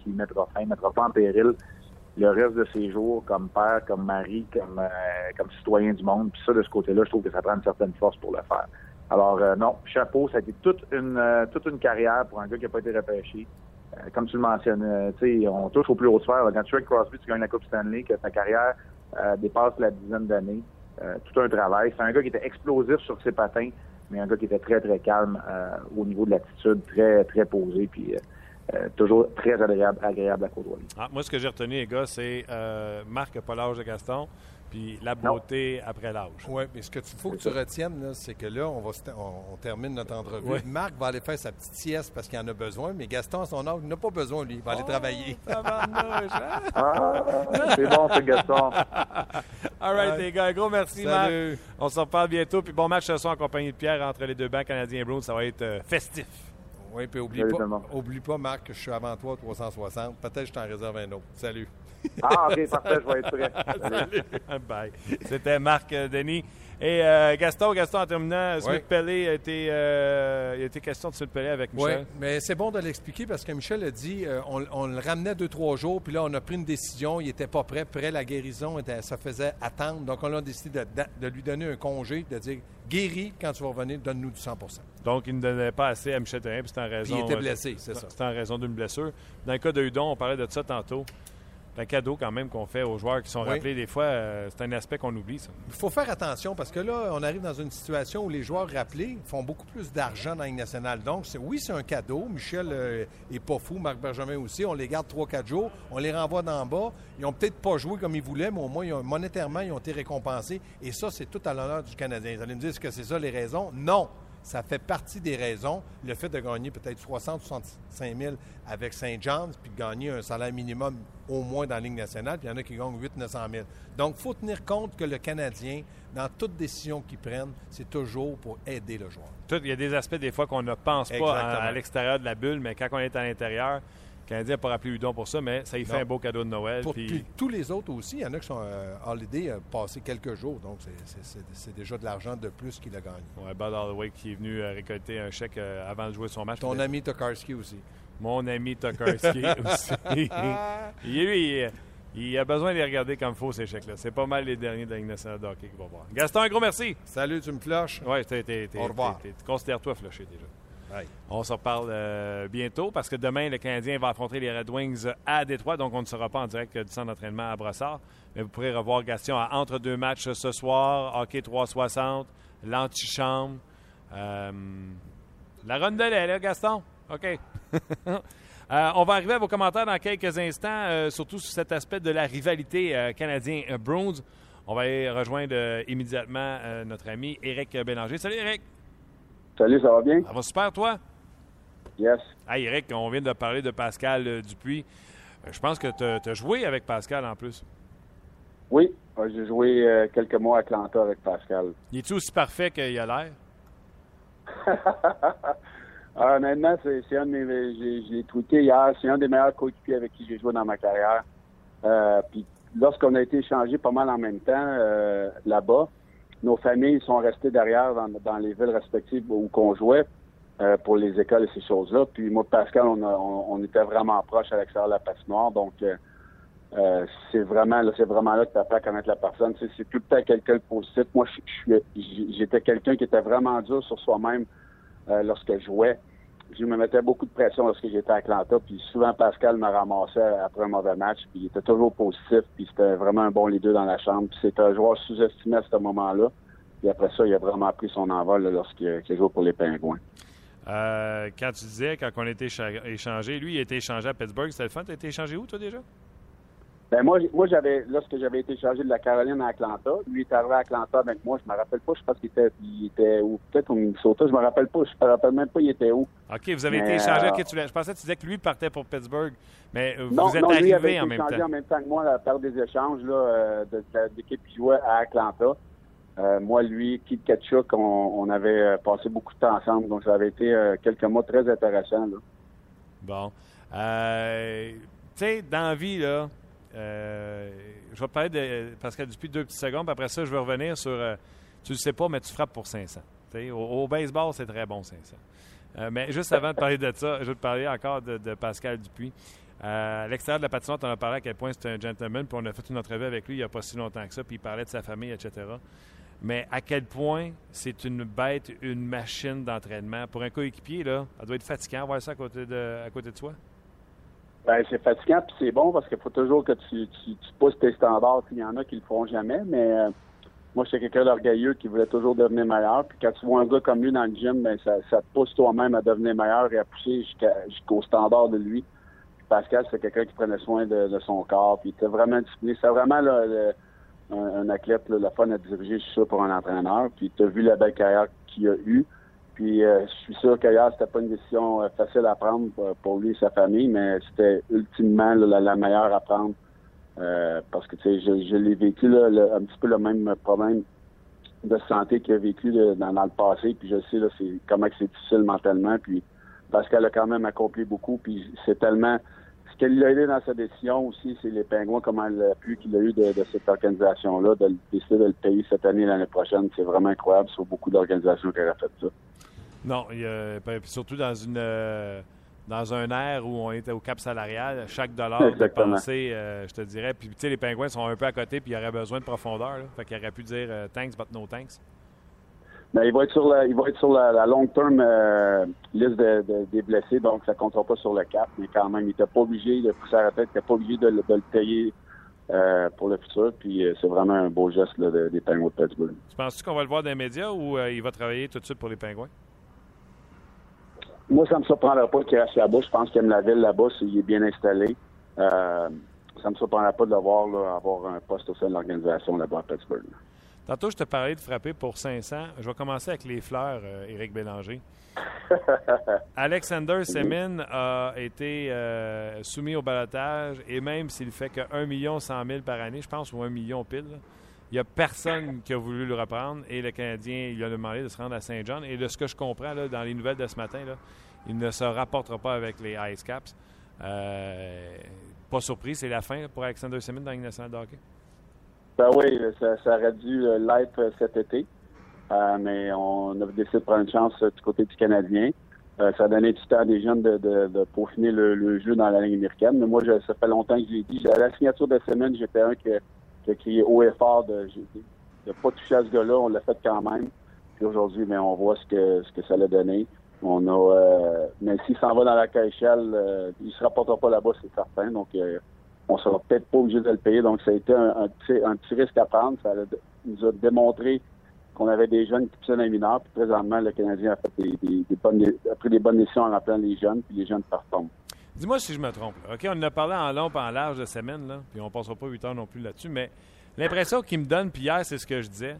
qu'il mettra fin, mettra pas en péril le reste de ses jours comme père, comme mari, comme, euh, comme citoyen du monde. Puis ça, de ce côté-là, je trouve que ça prend une certaine force pour le faire. Alors euh, non, chapeau, ça a été toute une euh, toute une carrière pour un gars qui n'a pas été repêché. Euh, comme tu le mentionnais, tu sais, on touche au plus haut sphère. Quand tu es Crosby, tu gagnes la Coupe Stanley, que ta carrière dépasse la dizaine d'années. tout un travail. C'est un gars qui était explosif sur ses patins, mais un gars qui était très, très calme au niveau de l'attitude, très, très posé, puis toujours très agréable, agréable à côtoyer. Ah, moi, ce que j'ai retenu, les gars, c'est Marc pas l'âge de Gaston puis la beauté après l'âge. Oui, mais ce qu'il faut que tu retiennes, c'est que là, on, va, on, termine notre entrevue. Marc va aller faire sa petite sieste parce qu'il en a besoin, mais Gaston, à son âge, il n'a pas besoin, lui. Il va aller oh, travailler. [laughs] Ça hein? ah, c'est bon, c'est Gaston. [laughs] All right, les gars. Un gros merci, Marc. On se reparle bientôt. Puis bon match ce soir en compagnie de Pierre entre les deux bancs canadiens et Bruins. Ça va être euh, festif. Oui, puis oublie pas, oublie pas, Marc, que je suis avant toi 360. Peut-être que je t'en réserve un autre. Salut. Ah, OK, parfait, je vais être prêt. [laughs] Bye. C'était Marc euh, Denis. Et euh, Gaston, Gaston, en terminant, Smith Oui. Pellet a été, euh, il a été question de Smith Pellet avec Oui, Michel? mais c'est bon de l'expliquer parce que Michel a dit euh, on, on le ramenait deux, trois jours, puis là, on a pris une décision. Il n'était pas prêt. Prêt, la guérison, était- ça faisait attendre. Donc, on a décidé de, de lui donner un congé, de dire guéri, quand tu vas revenir, donne-nous du 100% Donc, il ne donnait pas assez à Michel Therrien, puis c'était en Puis raison. il était blessé, c'est ça. C'était en raison d'une blessure. Dans le cas de Hudon, on parlait de ça tantôt. C'est un cadeau quand même qu'on fait aux joueurs qui sont Oui. rappelés des fois. euh, c'est un aspect qu'on oublie, ça. Il faut faire attention parce que là, on arrive dans une situation où les joueurs rappelés font beaucoup plus d'argent dans la Ligue nationale. Donc, oui, c'est un cadeau. Michel euh, est pas fou, Marc Bergevin aussi. On les garde 3-4 jours, on les renvoie d'en bas. Ils ont peut-être pas joué comme ils voulaient, mais au moins, ils ont- monétairement, ils ont été récompensés. Et ça, c'est tout à l'honneur du Canadien. Vous allez me dire, est-ce que c'est ça les raisons? Non! Ça fait partie des raisons. Le fait de gagner peut-être 60 65 000 avec Saint John's, puis de gagner un salaire minimum au moins dans la Ligue nationale, puis il y en a qui gagnent 8 900 000. Donc, il faut tenir compte que le Canadien, dans toute décision qu'il prenne, c'est toujours pour aider le joueur. Tout- il y a des aspects des fois qu'on ne pense pas à, à l'extérieur de la bulle, mais quand on est à l'intérieur, le Canadien n'a pas rappelé Hudon pour ça, mais ça lui fait Non. un beau cadeau de Noël. Pour puis- puis tous les autres aussi, il y en a qui sont euh, holiday euh, passé quelques jours, donc c'est- déjà de l'argent de plus qu'il a gagné. Ouais, Bud Holloway qui est venu euh, récolter un chèque euh, avant de jouer son match. Ton ami Tokarski aussi. Mon ami Tokarski [laughs] aussi. Il- lui, il, il a besoin de les regarder comme il faut, ces chèques-là. C'est pas mal les derniers de la Ligue nationale de hockey qu'il va voir. Gaston, un gros merci. Salut, tu me flushes? Ouais, t'es- t'es- t'es- Au revoir. Considère-toi flushé déjà. Bye. On se reparle euh, bientôt parce que demain, le Canadien va affronter les Red Wings à Détroit, donc on ne sera pas en direct du centre d'entraînement à Brossard. Mais vous pourrez revoir Gaston à entre deux matchs ce soir, Hockey 360, l'antichambre, euh, la rondelette, là, Gaston? OK. [laughs] Euh, on va arriver à vos commentaires dans quelques instants, euh, surtout sur cet aspect de la rivalité euh, canadien-Bruins. On va aller rejoindre euh, immédiatement notre ami Éric Bélanger. Salut Éric! Salut, ça va bien? Ça va super, toi? Yes. Ah, Eric, on vient de parler de Pascal Dupuis. Je pense que tu as joué avec Pascal en plus. Oui, j'ai joué quelques mois à Atlanta avec Pascal. Il est-tu aussi parfait qu'il a l'air? [laughs] Ah, honnêtement, c'est un de mes. j'ai- tweeté hier. C'est un des meilleurs coéquipiers avec qui j'ai joué dans ma carrière. Euh, puis lorsqu'on a été échangés pas mal en même temps euh, là-bas, nos familles sont restées derrière dans, dans les villes respectives où qu'on jouait euh, pour les écoles et ces choses-là. Puis moi, Pascal, on, a- on, était vraiment proches à l'extérieur de la patinoire. Donc, euh, euh, c'est vraiment là, c'est vraiment là que tu apprends à connaître la personne. C'est tout le temps quelqu'un de positif. Moi, j'étais quelqu'un qui était vraiment dur sur soi-même euh, lorsque je jouais. Je me mettais beaucoup de pression lorsque j'étais à Atlanta, puis souvent Pascal me ramassait après un mauvais match, puis il était toujours positif, puis c'était vraiment un bon leader dans la chambre. Puis c'était un joueur sous-estimé à ce moment-là. Puis après ça, il a vraiment pris son envol lorsqu'il joué pour les Pingouins. Euh, quand tu disais, quand on écha- échangé, lui, il a été échangé à Pittsburgh. C'était le fun. Tu as été échangé où, toi, déjà? Ben moi, moi j'avais lorsque j'avais été chargé de la Caroline à Atlanta, lui est arrivé à Atlanta avec moi, je me rappelle pas, je pense qu'il était il était ou peut-être au Minnesota, je me rappelle pas, je me rappelle même pas il était où. OK, vous avez Mais, été échangé. euh, OK, tu je pensais que tu disais que lui partait pour Pittsburgh, mais euh, Non, vous êtes non, avait été en même temps. en même temps que moi là, par des échanges là, euh, de, l'équipe qui jouait à Atlanta. Euh, moi, lui, Keith Ketchuk, on, on avait euh, passé beaucoup de temps ensemble, donc ça avait été euh, quelques mois très intéressants. Là. Bon. Euh, tu sais, dans la vie, là, euh, je vais te parler de Pascal Dupuis deux petites secondes, puis après ça, je vais revenir sur. euh, tu le sais pas, mais tu frappes pour 500. Tu sais, Au, au baseball, c'est très bon, 500. Euh, mais juste avant de parler de ça, je vais te parler encore de, Pascal Dupuis. Euh, à l'extérieur de la patinoire, on a parlé à quel point c'est un gentleman, puis on a fait une entrevue avec lui il n'y a pas si longtemps que ça, puis il parlait de sa famille, etc. Mais à quel point c'est une bête, une machine d'entraînement. Pour un coéquipier, là, ça doit être fatigant voir ça à côté de, à côté de soi. Ben, c'est fatigant, puis c'est bon parce qu'il faut toujours que tu, tu, pousses tes standards. Il y en a qui le feront jamais, mais euh, moi, j'étais quelqu'un d'orgueilleux qui voulait toujours devenir meilleur. Puis quand tu vois un gars comme lui dans le gym, ben, ça, ça te pousse toi-même à devenir meilleur et à pousser jusqu'au standard de lui. Puis Pascal, c'est quelqu'un qui prenait soin de, son corps, puis il était vraiment discipliné. C'est vraiment un, athlète, le fun à diriger, je pour un entraîneur. Puis tu as vu la belle carrière qu'il a eue. Puis euh, je suis sûr qu'ailleurs, c'était pas une décision euh, facile à prendre pour, lui et sa famille, mais c'était ultimement la, meilleure à prendre. Euh, parce que tu sais, je, l'ai vécu un petit peu le même problème de santé qu'il a vécu dans, le passé. Puis je sais comment c'est difficile mentalement. Puis Pascal a quand même accompli beaucoup. Puis c'est tellement ce qu'il a aidé dans sa décision aussi, c'est les Pingouins, comment l'appui qu'il a eu de, cette organisation-là, de décider de le payer cette année l'année prochaine. C'est vraiment incroyable sur beaucoup d'organisations qui auraient fait ça. Non, surtout dans une dans un air où on était au cap salarial, chaque dollar dépensé, euh, je te dirais. Puis, tu sais, les pingouins sont un peu à côté, puis il y aurait besoin de profondeur. Là. Fait qu'il aurait pu dire euh, thanks, but no thanks. Mais il va être sur la, il va être sur la, long-term euh, liste des blessés, donc ça ne comptera pas sur le cap. Mais quand même, il n'était pas obligé de pousser à la tête, il n'était pas obligé de, le payer pour le futur. Puis c'est vraiment un beau geste des Pingouins de Pittsburgh. Tu penses-tu qu'on va le voir dans les médias ou il va travailler tout de suite pour les Pingouins? Moi, ça ne me surprendra pas qu'il reste là-bas. Je pense qu'il aime la ville là-bas, s'il est bien installé. Euh, ça ne me surprendra pas de le voir avoir un poste au sein de l'organisation là-bas à Pittsburgh. Tantôt, je te parlais de frapper pour 500. Je vais commencer avec les fleurs, euh, Éric Bélanger. [laughs] Alexander Semin a été euh, soumis au balotage et même s'il fait que 1 million 100 000 par année, je pense, ou 1 million pile, il n'y a personne qui a voulu le reprendre et le Canadien il a demandé de se rendre à Saint-Jean. Et de ce que je comprends là, dans les nouvelles de ce matin, il ne se rapportera pas avec les Ice Caps. Euh, pas surpris, c'est la fin pour Alexander Simmons dans la nationale de hockey? Ben oui, ça, aurait dû euh, l'être euh, cet été. mais on a décidé de prendre une chance du côté du Canadien. ça a donné du temps à des jeunes de, de, peaufiner le, jeu dans la ligne américaine. Mais moi, ça fait longtemps que j'ai dit, à la signature de Simmons, j'étais un qui, a crié haut et fort de ne pas toucher à ce gars-là. On l'a fait quand même. Puis aujourd'hui, mais on voit ce que, ce que ça l'a donné. On a, euh, mais s'il s'en va dans la KHL, euh, il ne se rapportera pas là-bas, c'est certain. Donc, euh, on sera peut-être pas obligé de le payer. Donc, ça a été un, petit, risque à prendre. Ça nous a démontré qu'on avait des jeunes qui poussaient dans les mineurs. Puis présentement, le Canadien a, fait des, bonnes, pris des bonnes décisions en rappelant les jeunes, puis les jeunes performent. Dis-moi si je me trompe. OK, on en a parlé en long et en large de semaine, là, puis on ne passera pas huit heures non plus là-dessus, mais l'impression qu'il me donne, puis hier, c'est ce que je disais,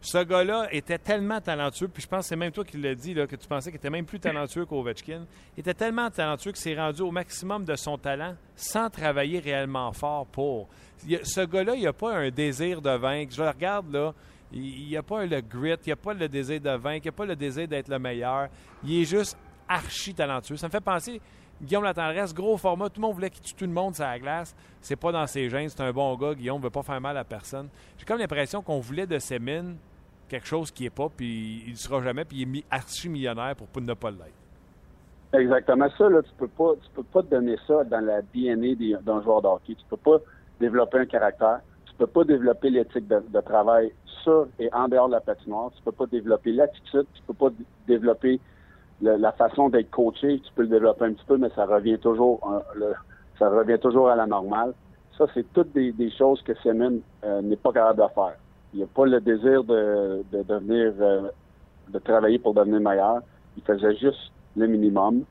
ce gars-là était tellement talentueux, puis je pense que c'est même toi qui l'as dit, là, que tu pensais qu'il était même plus talentueux qu'Ovechkin. Il était tellement talentueux qu'il s'est rendu au maximum de son talent sans travailler réellement fort pour. ce gars-là, il n'a pas un désir de vaincre. Je le regarde, là, il n'a pas le grit, il n'a pas le désir de vaincre, il n'a pas le désir d'être le meilleur. Il est juste archi talentueux. Ça me fait penser, Guillaume Latendresse, gros format, tout le monde voulait qu'il tue tout le monde sur la glace. C'est pas dans ses gènes, c'est un bon gars. Guillaume ne veut pas faire mal à personne. J'ai comme l'impression qu'on voulait de ses quelque chose qui n'est pas, puis il ne sera jamais, puis il est archi-millionnaire pour ne pas l'être. Exactement ça, là, tu peux pas tu peux pas donner ça dans la DNA d'un joueur de hockey. Tu peux pas développer un caractère. Tu peux pas développer l'éthique de, travail sur et en dehors de la patinoire. Tu peux pas développer l'attitude. Tu peux pas développer la façon d'être coaché. Tu peux le développer un petit peu, mais ça revient toujours ça revient toujours à la normale. Ça, c'est toutes des, choses que Semen euh, n'est pas capable de faire. Il n'a pas le désir de, de devenir, euh, de travailler pour devenir meilleur. Il faisait juste le minimum.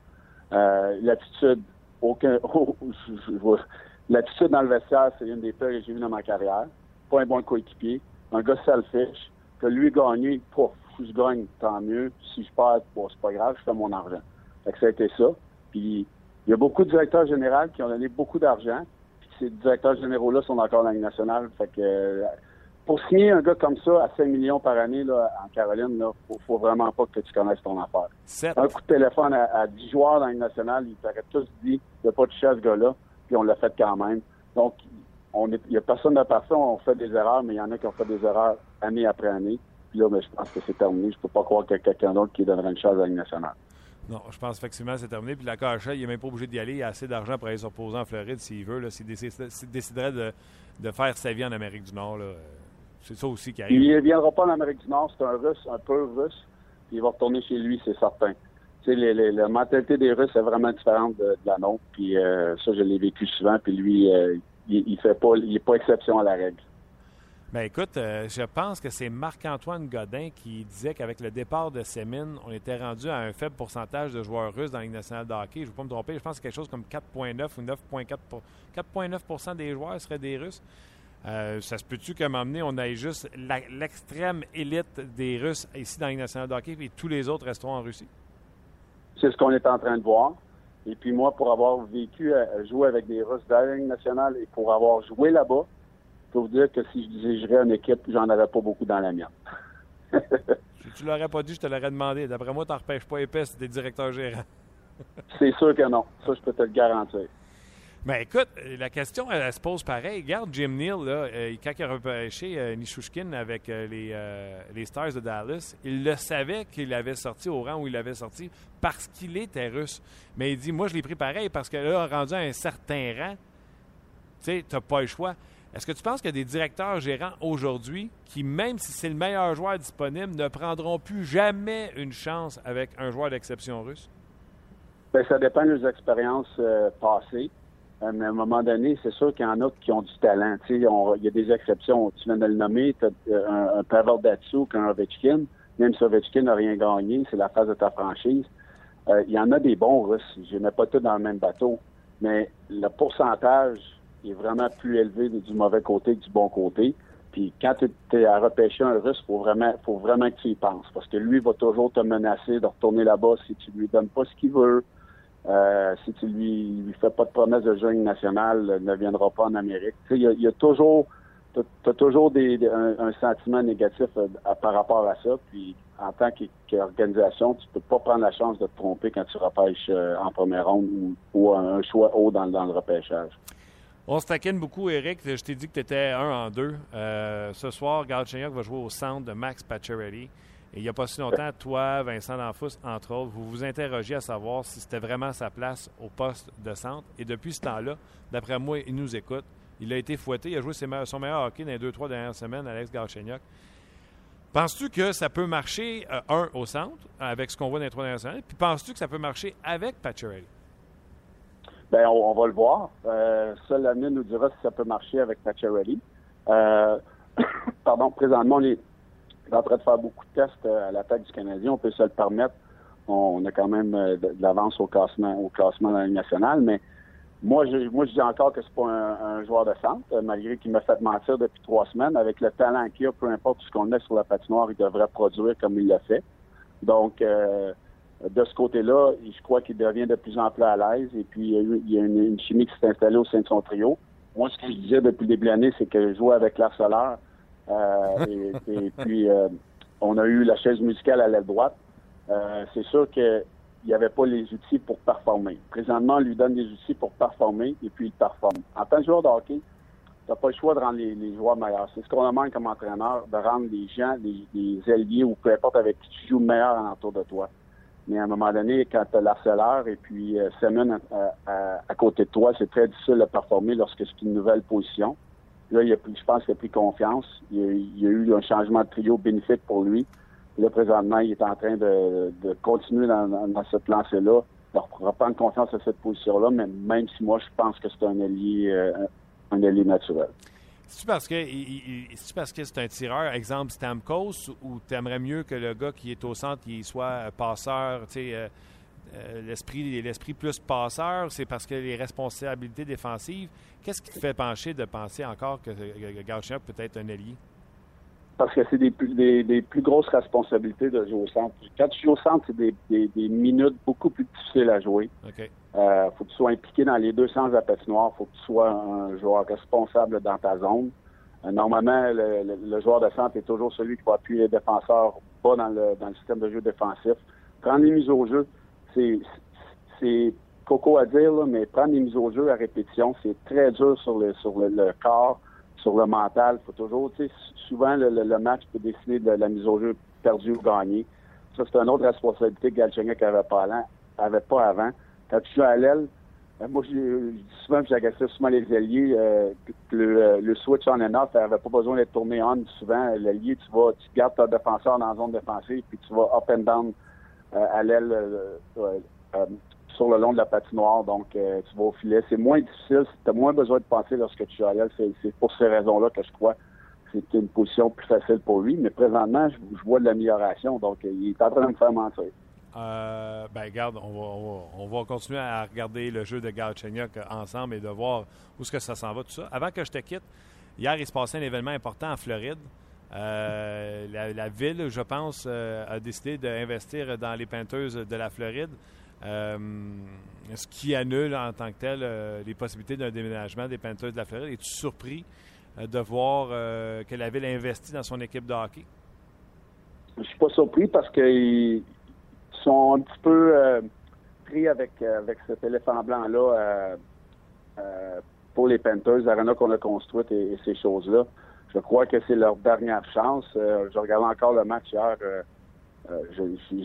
Euh, l'attitude, aucun, [laughs] l'attitude dans le vestiaire, c'est une des pires que j'ai vues dans ma carrière. Pas un bon coéquipier. Un gars selfish. Que lui gagner, pouf, si je gagne, tant mieux. Si je perds, bon, c'est pas grave, je fais mon argent. Fait que ça a été ça. Puis, il y a beaucoup de directeurs généraux qui ont donné beaucoup d'argent. Puis ces directeurs généraux-là sont encore dans la nationale. Fait que pour signer un gars comme ça à 5 millions par année là, en Caroline, il faut, faut vraiment pas que tu connaisses ton affaire. Un coup de téléphone à, 10 joueurs dans une nationale, ils t'auraient tous dit de pas toucher à ce gars-là, puis on l'a fait quand même. Donc, il n'y a personne de personne, on fait des erreurs, mais il y en a qui ont fait des erreurs année après année. Puis là, ben, je pense que c'est terminé. Je peux pas croire qu'il y a quelqu'un d'autre qui donnerait une chance à une nationale. Non, je pense effectivement que c'est terminé. Puis la KHL, il n'est même pas obligé d'y aller. Il a assez d'argent pour aller se reposer en Floride s'il veut. S'il déciderait de, de, faire sa vie en Amérique du Nord. Là. C'est ça aussi qui arrive. Il ne viendra pas en Amérique du Nord. C'est un russe, un peu russe. Puis il va retourner chez lui, c'est certain. Tu sais, la mentalité des Russes est vraiment différente de, la nôtre. Puis euh, ça, je l'ai vécu souvent. Puis lui, euh, il, il, fait pas, il n'est pas exception à la règle. Ben écoute, euh, je pense que c'est Marc-Antoine Godin qui disait qu'avec le départ de Semin, on était rendu à un faible pourcentage de joueurs russes dans la Ligue nationale de hockey. Je ne veux pas me tromper, je pense que quelque chose comme 4,9 ou 9,4 4,9% des joueurs seraient des Russes. Euh, ça se peut-tu qu'à un moment donné, on ait juste l'extrême élite des Russes ici dans la nationale de hockey et tous les autres resteront en Russie? C'est ce qu'on est en train de voir. Et puis moi, pour avoir vécu, jouer avec des Russes dans la Ligue nationale et pour avoir joué là-bas, peux vous dire que si je dirigerais une équipe, j'en aurais pas beaucoup dans la mienne. [laughs] si tu l'aurais pas dit, je te l'aurais demandé. D'après moi, tu n'en repêches pas épais des directeurs gérants. [laughs] C'est sûr que non. Ça, je peux te le garantir. Ben écoute, la question, elle, se pose pareil. Regarde Jim Neal, là, euh, quand il a repêché euh, Nishushkin avec euh, les, les, Stars de Dallas, il le savait qu'il avait sorti au rang où il avait sorti parce qu'il était russe. Mais il dit, moi, je l'ai pris pareil parce que là, rendu à un certain rang, tu sais, tu n'as pas le choix. Est-ce que tu penses qu'il y a des directeurs gérants aujourd'hui qui, même si c'est le meilleur joueur disponible, ne prendront plus jamais une chance avec un joueur d'exception russe? Bien, ça dépend de leurs expériences passées. Euh, mais à un moment donné, c'est sûr qu'il y en a qui ont du talent. il y a des exceptions. Tu viens de le nommer, tu as euh, un, un Pavel Datsuk, un Ovechkin. Même si Ovechkin n'a rien gagné, c'est la phase de ta franchise. Euh, il y en a des bons Russes. Je ne mets pas tout dans le même bateau. Mais le pourcentage est vraiment plus élevé du mauvais côté que du bon côté. Puis quand tu es à repêcher un Russe, faut vraiment, faut vraiment que tu y penses. Parce que lui va toujours te menacer de retourner là-bas si tu lui donnes pas ce qu'il veut. Euh, si tu lui, lui fais pas de promesse de jeune national, ne viendra pas en Amérique. Il y, a, toujours, t'as toujours un, sentiment négatif euh, par rapport à ça. Puis en tant qu'organisation, tu peux pas prendre la chance de te tromper quand tu repêches euh, en première ronde ou, un, choix haut dans, le repêchage. On se taquine beaucoup, Eric. Je t'ai dit que tu étais un en deux. ce soir, Galchenyuk va jouer au centre de Max Pacioretty il n'y a pas si longtemps, toi, Vincent D'Anfous, entre autres, vous vous interrogiez à savoir si c'était vraiment sa place au poste de centre. Et depuis ce temps-là, d'après moi, il nous écoute. Il a été fouetté. Il a joué son meilleur hockey dans les deux, trois dernières semaines, Alex Galchenyuk. Penses-tu que ça peut marcher, euh, un, au centre, avec ce qu'on voit dans les trois dernières semaines, puis penses-tu que ça peut marcher avec Pacioretty? Bien, on, va le voir. Euh, l'avenir nous dira si ça peut marcher avec Pacioretty. Euh, [coughs] pardon, présentement, les, est en train de faire beaucoup de tests euh, à l'attaque du Canadien. On peut se le permettre. On, a quand même euh, de, l'avance au classement, au classement dans la nationale, mais moi, je, moi, je dis encore que c'est pas un, joueur de centre, euh, malgré qu'il m'a fait mentir depuis trois semaines. Avec le talent qu'il a, peu importe ce qu'on met sur la patinoire, il devrait produire comme il l'a fait. Donc, de ce côté-là, je crois qu'il devient de plus en plus à l'aise. Et puis, il y a, une, chimie qui s'est installée au sein de son trio. Moi, ce que je disais depuis le début de l'année, c'est que jouer avec l'harceleur, euh, [laughs] et, puis, euh, on a eu la chaise musicale à l'aile droite. Euh, c'est sûr qu'il n'y avait pas les outils pour performer. Présentement, on lui donne des outils pour performer et puis il performe. En tant que joueur de hockey, tu n'as pas le choix de rendre les, joueurs meilleurs. C'est ce qu'on demande comme entraîneur, de rendre les gens, les, alliés ou peu importe avec qui tu joues meilleurs autour de toi. Mais à un moment donné, quand tu as l'harceleur et puis euh, à, à, côté de toi, c'est très difficile de performer lorsque c'est une nouvelle position. Là, il a je pense qu'il a pris confiance. Il y a, eu un changement de trio bénéfique pour lui. là, présentement, il est en train de, continuer dans, cette lancée-là, de reprendre confiance à cette position-là, mais même si moi, je pense que c'est un allié, euh, un allié naturel. C'est parce que c'est parce que c'est un tireur, exemple Stamkos, ou tu aimerais mieux que le gars qui est au centre il soit passeur, tu sais, euh, euh, l'esprit l'esprit plus passeur, c'est parce que les responsabilités défensives. Qu'est-ce qui te fait pencher de penser encore que, que peut être un allié? Parce que c'est des, des, plus grosses responsabilités de jouer au centre. Quand tu joues au centre, c'est des, minutes beaucoup plus difficiles à jouer. Il euh, faut que tu sois impliqué dans les deux sens de la patinoire. Il faut que tu sois un joueur responsable dans ta zone. Euh, normalement, le, joueur de centre est toujours celui qui va appuyer les défenseurs pas dans le, dans le système de jeu défensif. Prendre les mises au jeu, c'est coco à dire, mais prendre des mises au jeu à répétition, c'est très dur sur le sur le, corps, sur le mental. faut toujours, tu sais, souvent le, match peut décider de la mise au jeu perdue ou gagnée. Ça, c'est une autre responsabilité que Galchenyuk n'avait pas, pas avant. Quand tu joues à l'aile, euh, moi, je, souvent, j'agaçais souvent les alliés. Euh, le, le, switch on and off, n'avait pas besoin d'être tourné on. Souvent, l'allié, tu vas, tu gardes ton défenseur dans la zone défensive, puis tu vas up and down euh, à l'aile euh, euh, sur le long de la patinoire. Donc, tu vas au filet. C'est moins difficile. Tu as moins besoin de penser lorsque tu es à l'aile. C'est pour ces raisons-là que je crois que c'est une position plus facile pour lui. Mais présentement, je, vois de l'amélioration. Donc, il est en train de me faire mentir. Euh, ben, regarde, on va, continuer à regarder le jeu de Galchenyuk ensemble et de voir où est-ce que ça s'en va, tout ça. Avant que je te quitte, hier, il se passait un événement important en Floride. Euh, la, ville, je pense, euh, a décidé d'investir dans les peinteuses de la Floride, euh, ce qui annule en tant que tel les possibilités d'un déménagement des peinteuses de la Floride. Es-tu surpris de voir que la ville investit dans son équipe de hockey? Je suis pas surpris parce qu'ils sont un petit peu pris avec, avec cet éléphant blanc-là pour les Panthers, l'arena qu'on a construite et, ces choses-là. Je crois que c'est leur dernière chance. je regardais encore le match hier.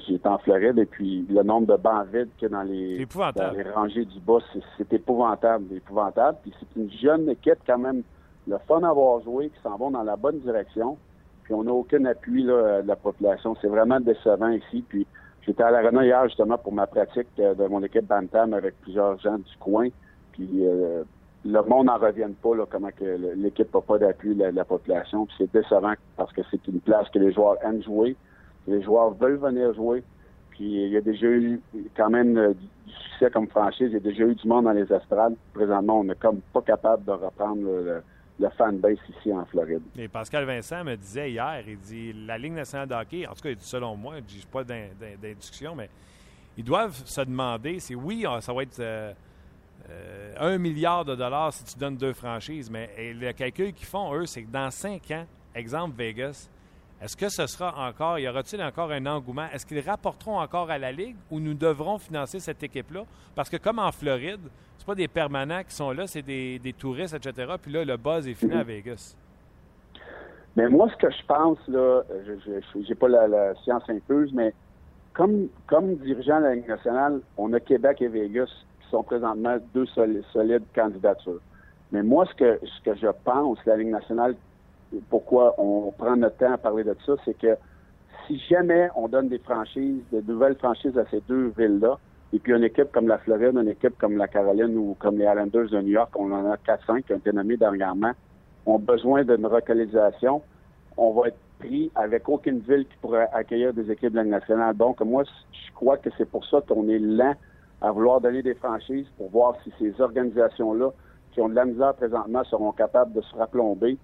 J'étais en Floride et puis le nombre de bancs vides qu'il y a dans les, dans les rangées du bas, c'est épouvantable, épouvantable. Puis c'est une jeune équipe quand même, le fun d'avoir joué, qui s'en vont dans la bonne direction. Puis on n'a aucun appui là, de la population. C'est vraiment décevant ici. Puis j'étais à l'arena hier justement pour ma pratique de mon équipe Bantam avec plusieurs gens du coin. Puis euh, le monde n'en revienne pas, là, comment que l'équipe n'a pas d'appui de la, population. Puis c'est décevant parce que c'est une place que les joueurs aiment jouer, les joueurs veulent venir jouer. Puis il y a déjà eu quand même euh, du succès comme franchise. Il y a déjà eu du monde dans les estrades. Présentement, on n'est comme pas capable de reprendre le, fanbase ici en Floride. Et Pascal Vincent me disait hier, il dit la Ligue nationale de hockey, en tout cas, selon moi, je dis pas d'induction, mais ils doivent se demander, c'est oui, ah, ça va être euh, euh, un milliard de dollars si tu donnes deux franchises, mais le calcul qu'ils font, eux, c'est que dans cinq ans, exemple Vegas, est-ce que ce sera encore, y aura-t-il encore un engouement? Est-ce qu'ils rapporteront encore à la Ligue ou nous devrons financer cette équipe-là? Parce que comme en Floride, c'est pas des permanents qui sont là, c'est des, touristes, etc. Puis là, le buzz est fini à Vegas. Mais moi, ce que je pense, là, je n'ai pas la, science infuse, mais comme, comme dirigeant de la Ligue nationale, on a Québec et Vegas qui sont présentement deux solides, candidatures. Mais moi, ce que, ce que je pense, la Ligue nationale pourquoi on prend notre temps à parler de ça, c'est que si jamais on donne des franchises, de nouvelles franchises à ces deux villes-là, et puis une équipe comme la Floride, une équipe comme la Caroline ou comme les Islanders de New York, on en a 4-5 qui ont été nommés dernièrement, ont besoin d'une localisation, on va être pris avec aucune ville qui pourrait accueillir des équipes de la nationale. Donc, moi, je crois que c'est pour ça qu'on est lent à vouloir donner des franchises pour voir si ces organisations-là, qui ont de la misère présentement, seront capables de se rapplomber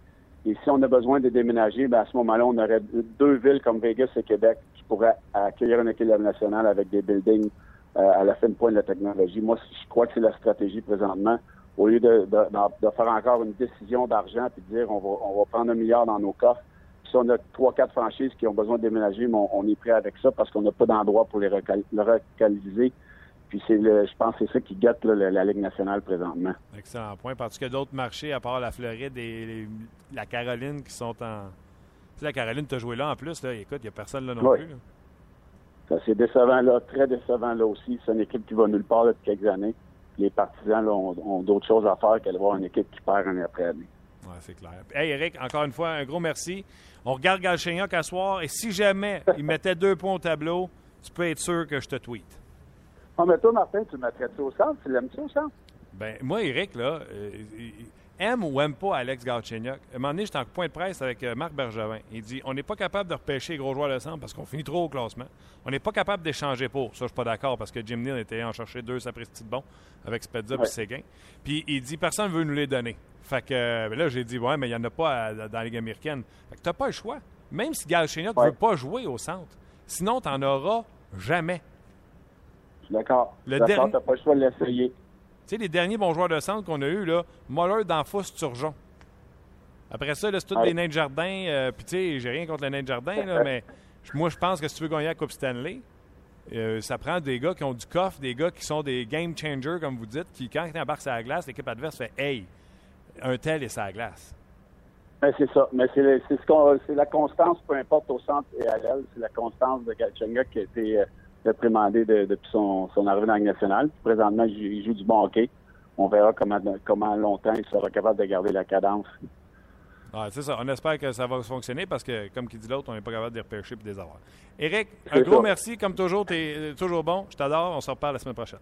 et si on a besoin de déménager, ben à ce moment-là, on aurait deux villes comme Vegas et Québec qui pourraient accueillir une équipe nationale avec des buildings euh, à la fin de pointe de la technologie. Moi, je crois que c'est la stratégie présentement. Au lieu de, faire encore une décision d'argent et de dire on va, on va prendre un milliard dans nos coffres, si on a trois, quatre franchises qui ont besoin de déménager, on, on est prêt avec ça parce qu'on n'a pas d'endroit pour les localiser. Puis c'est je pense que c'est ça qui gâte la, Ligue nationale présentement. Excellent point. Parce que d'autres marchés, à part la Floride et la Caroline, qui sont en. Tu sais, la Caroline, tu as joué là en plus. Là. Écoute, il n'y a personne là non plus. Ça, c'est décevant là, très décevant là aussi. C'est une équipe qui va nulle part depuis quelques années. Les partisans là, ont, d'autres choses à faire qu'aller voir une équipe qui perd année après année. Oui, c'est clair. Hey, Eric, encore une fois, un gros merci. On regarde Galchenyuk à soir et si jamais il mettait deux points au tableau, tu peux être sûr que je te tweet. Ah, mais toi, Martin, tu mettrais-tu au centre? Tu l'aimes-tu au centre? Ben, moi, Eric, là, euh, aime ou aime pas Alex Galchenyuk. À un moment donné, j'étais en point de presse avec euh, Marc Bergevin. Il dit on n'est pas capable de repêcher les gros joueurs de centre parce qu'on finit trop au classement. On n'est pas capable d'échanger pour. Ça, je suis pas d'accord parce que Jim Neal était en chercher deux sapristi de bon avec Spedza et Séguin. Puis il dit personne ne veut nous les donner. Fait que ben là, j'ai dit ouais, mais il n'y en a pas dans la Ligue américaine. Fait que tu n'as pas le choix. Même si Galchenyuk ne veut pas jouer au centre. Sinon, tu n'en auras jamais. D'accord. Le dernier... pas le choix de l'essayer. Tu sais, les derniers bons joueurs de centre qu'on a eus, là, Moller, Danfos, Turgeon. Après ça, c'est tous des nains de jardin. Euh, puis, tu sais, j'ai rien contre les nains de jardin, là, [laughs] mais moi, je pense que si tu veux gagner la Coupe Stanley, euh, ça prend des gars qui ont du coffre, des gars qui sont des game changers, comme vous dites, qui, quand ils embarquent sur la glace, l'équipe adverse fait Hey, un tel est sur la glace. C'est ça. Mais c'est, c'est, la constance, peu importe au centre et à l'aile. C'est la constance de Galchenyuk qui a été. Euh, réprimandé depuis son, arrivée dans la nationale. Présentement, il joue du bon hockey. On verra comment, comment longtemps il sera capable de garder la cadence. Ah, c'est ça. On espère que ça va fonctionner parce que, comme qui dit l'autre, on n'est pas capable de les repêcher et de les avoir. Éric, un gros merci. Comme toujours, tu es toujours bon. Je t'adore. On se reparle la semaine prochaine.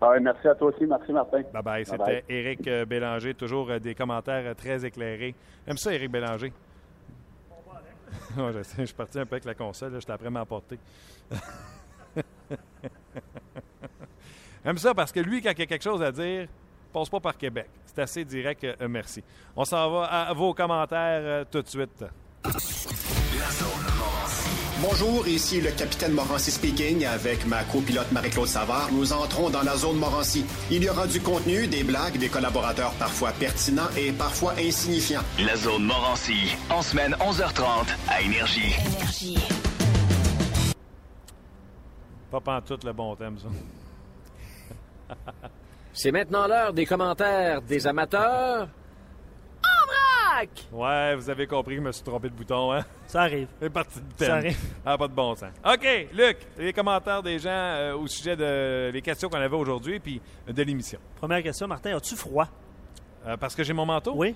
Ah, merci à toi aussi. Merci, Martin. Bye bye. C'était Éric euh, Bélanger. Toujours euh, des commentaires euh, très éclairés. J'aime ça, Éric Bélanger. [laughs] je, je suis parti un peu avec la console. Je J'étais à m'emporter. [laughs] [laughs] J'aime ça parce que lui, quand il a quelque chose à dire, passe pas par Québec. C'est assez direct. Euh, merci. On s'en va à vos commentaires euh, tout de suite. Bonjour, ici le capitaine Morancy speaking avec ma copilote Marie-Claude Savard. Nous entrons dans la zone Morancy. Il y aura du contenu, des blagues, des collaborateurs parfois pertinents et parfois insignifiants. La zone Morancy, en semaine 11h30 à Énergie. Énergie. Pas tout le bon thème, ça. [laughs] C'est maintenant l'heure des commentaires des amateurs. En vrac! Ouais, vous avez compris que je me suis trompé de bouton, hein? Ça arrive. C'est parti du Ça thème. arrive. Ah, pas de bon sens. OK, Luc, les commentaires des gens euh, au sujet de les questions qu'on avait aujourd'hui puis de l'émission. Première question, Martin, as-tu froid? Euh, parce que j'ai mon manteau? Oui?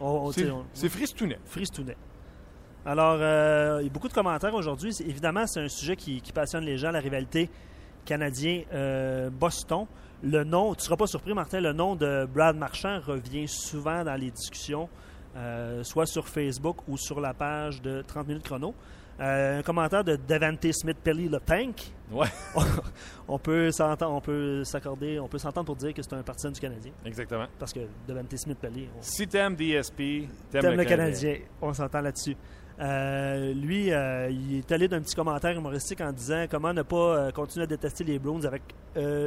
On, on- C'est on- fristounet. Fristounet. Alors, euh, il y a beaucoup de commentaires aujourd'hui. Évidemment, c'est un sujet qui, qui passionne les gens, la rivalité canadien-Boston. le nom, tu ne seras pas surpris, Martin, le nom de Brad Marchand revient souvent dans les discussions, euh, soit sur Facebook ou sur la page de 30 minutes chrono. Euh, un commentaire de Devante Smith-Pelly, le tank. Ouais, [laughs] On peut s'entendre, on peut s'accorder, on peut s'entendre pour dire que c'est un partisan du Canadien. exactement. Parce que Devante Smith-Pelly, on, Si t'aimes DSP, t'aimes T'aimes le Canadien. On s'entend là-dessus. Euh, lui, euh, il est allé d'un petit commentaire humoristique en disant comment ne pas euh, continuer à détester les Browns avec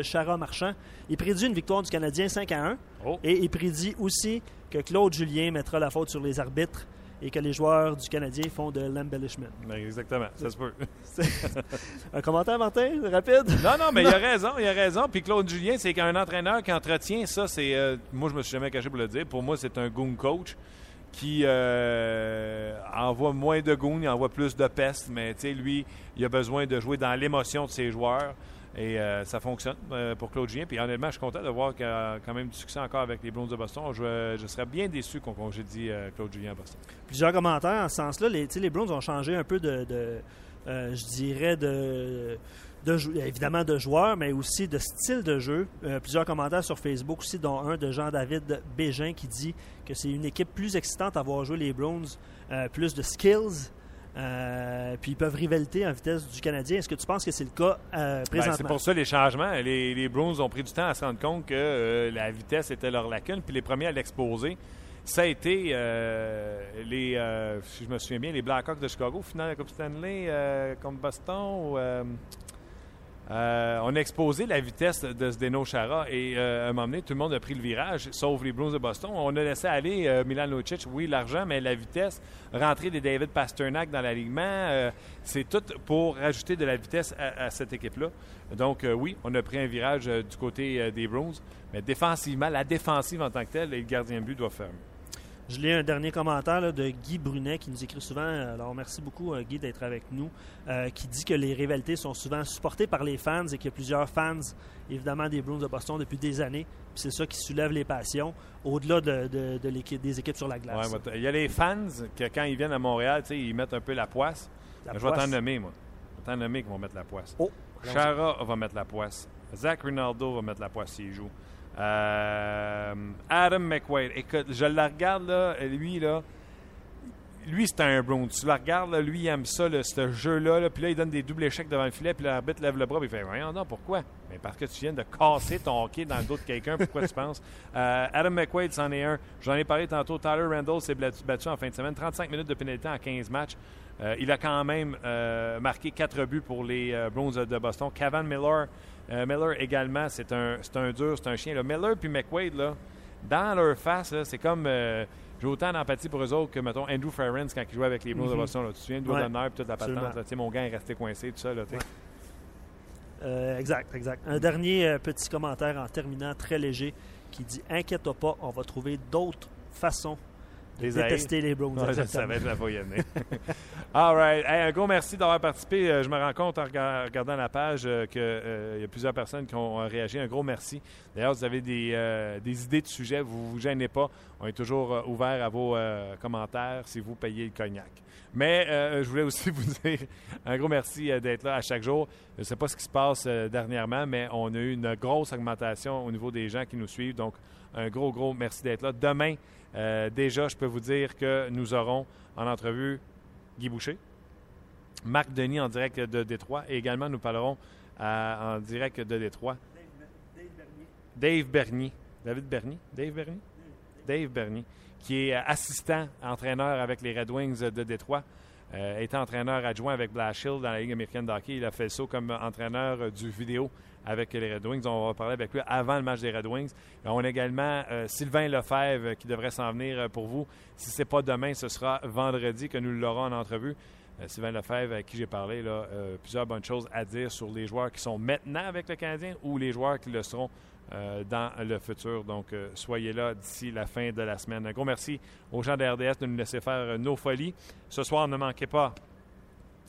Chara Marchand. Il prédit une victoire du Canadien 5 à 1 Oh. et il prédit aussi que Claude Julien mettra la faute sur les arbitres et que les joueurs du Canadien font de l'embellishment. Ben, Exactement, ça se peut. [laughs] Un commentaire, Martin, rapide? Non, non, mais il a [laughs] raison, il a raison. Puis Claude Julien, c'est qu'un entraîneur qui entretient ça, c'est. euh, moi, je me suis jamais caché pour le dire. Pour moi, c'est un goon coach qui euh, envoie moins de goons, il envoie plus de peste. Mais lui, il a besoin de jouer dans l'émotion de ses joueurs. Et euh, ça fonctionne euh, pour Claude Julien. Puis honnêtement, je suis content de voir qu'il y a quand même du succès encore avec les Browns de Boston. Je, serais bien déçu qu'on congédie euh, Claude Julien à Boston. Plusieurs commentaires en ce sens-là. Les, les Browns ont changé un peu de, je dirais, de, évidemment de joueurs, mais aussi de style de jeu. Plusieurs commentaires sur Facebook aussi, dont un de Jean-David Bégin qui dit que c'est une équipe plus excitante à voir jouer les Browns, euh, plus de skills. euh, puis ils peuvent rivalité en vitesse du Canadien. Est-ce que tu penses que c'est le cas euh, Ben, présentement? c'est pour ça les changements. Les, les Bruins ont pris du temps à se rendre compte que euh, la vitesse était leur lacune. Puis les premiers à l'exposer, ça a été les, si je me souviens bien, les Blackhawks de Chicago, finale de la Coupe Stanley contre Boston. ou, euh, on a exposé la vitesse de Zdeno Chara et euh, à un moment donné, tout le monde a pris le virage, sauf les Bruins de Boston. On a laissé aller euh, Milan Lucic, oui, l'argent, mais la vitesse, rentrer des David Pasternak dans l'alignement, c'est tout pour rajouter de la vitesse à, cette équipe-là. Donc, oui, on a pris un virage du côté des Bruins, mais défensivement, la défensive en tant que telle, et le gardien de but doit faire. Je lis un dernier commentaire là, de Guy Brunet qui nous écrit souvent. Alors, merci beaucoup, euh, Guy, d'être avec nous. euh, qui dit que les rivalités sont souvent supportées par les fans et qu'il y a plusieurs fans, évidemment, des Bruins de Boston depuis des années. Puis c'est ça qui soulève les passions, au-delà de, de- de l'équipe, des équipes sur la glace. Ouais, Il y a les fans que quand ils viennent à Montréal, ils mettent un peu la poisse. La je vais t'en nommer, moi. Je vais t'en nommer qui vont mettre la poisse. Oh. Chara va mettre la poisse. Zach Rinaldo va mettre la poisse s'il joue. Euh, Adam McQuaid. Écoute, je le regarde, là, lui, là. Lui, c'est un Brown. Tu le regardes, lui, il aime ça, ce jeu-là. là, puis là, il donne des doubles échecs devant le filet. Puis l'arbitre lève le bras. Puis il fait Voyons donc, pourquoi? Mais parce que tu viens de casser ton hockey dans le dos de quelqu'un. Pourquoi tu penses? [laughs] Euh, Adam McQuaid, c'en est un. J'en ai parlé tantôt. Tyler Randall s'est battu, en fin de semaine. 35 minutes de pénalité en 15 matchs. Euh, il a quand même marqué 4 buts pour les Browns de Boston. Cavan Miller, euh, Miller également, c'est un, un dur, c'est un chien. là. Miller puis McQuaid, là, dans leur face, c'est comme. euh, j'ai autant d'empathie pour eux autres que, mettons, Andrew Ferrens quand il jouait avec les Browns de Boston. là. Tu te souviens, doigt d'honneur puis toute la patente. là. Mon gars est resté coincé, tout ça. Là. Euh, exact, exact. Un dernier petit commentaire en terminant, très léger, qui dit Inquiète-toi pas, on va trouver d'autres façons Les détester les Browns. Ouais, je savais, je la venir. [laughs] All right. Hey, un gros merci d'avoir participé. Euh, Je me rends compte en rega- regardant la page qu'il y a plusieurs personnes qui ont euh, réagi. Un gros merci. D'ailleurs, vous avez des, euh, des idées de sujets, vous ne vous gênez pas. On est toujours euh, ouvert à vos euh, commentaires si vous payez le cognac. Mais euh, je voulais aussi [laughs] vous dire un gros merci euh, d'être là à chaque jour. Je ne sais pas ce qui se passe euh, dernièrement, mais on a eu une grosse augmentation au niveau des gens qui nous suivent. Donc, un gros, gros merci d'être là. Demain, euh, déjà, je peux vous dire que nous aurons en entrevue Guy Boucher, Marc Denis en direct de Détroit et également nous parlerons à- en direct de Détroit. Dave Bernier. David Bernier? Dave Bernier? Dave Bernier, qui est euh, assistant entraîneur avec les Red Wings de Détroit. Euh, entraîneur adjoint avec Blashill dans la Ligue américaine de hockey. Il a fait ça comme entraîneur euh, du vidéo avec les Red Wings. On va parler avec lui avant le match des Red Wings. On a également euh, Sylvain Lefebvre euh, qui devrait s'en venir pour vous. Si ce n'est pas demain, ce sera vendredi que nous l'aurons en entrevue. Sylvain Lefebvre, à qui j'ai parlé, là, plusieurs bonnes choses à dire sur les joueurs qui sont maintenant avec le Canadien ou les joueurs qui le seront euh, dans le futur. Donc, euh, soyez là d'ici la fin de la semaine. Un gros merci aux gens de RDS de nous laisser faire euh, nos folies. Ce soir, ne manquez pas,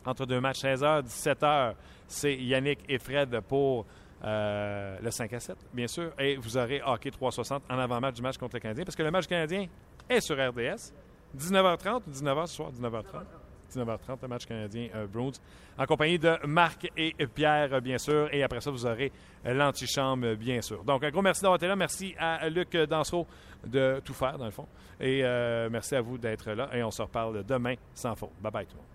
entre deux matchs, 16h, 17h, c'est Yannick et Fred pour le 5 à 7, bien sûr. Et vous aurez Hockey 360 en avant-match du match contre le Canadien, parce que le match canadien est sur RDS. 19h30 ou 19h ce soir? 19h30. 19h30, le match canadien euh, Bruins, en compagnie de Marc et Pierre, euh, bien sûr. Et après ça, vous aurez euh, l'antichambre, bien sûr. Donc, un gros merci d'avoir été là. Merci à Luc Dansereau de tout faire, dans le fond. Et merci à vous d'être là. Et on se reparle demain sans faute. Bye bye, tout le monde.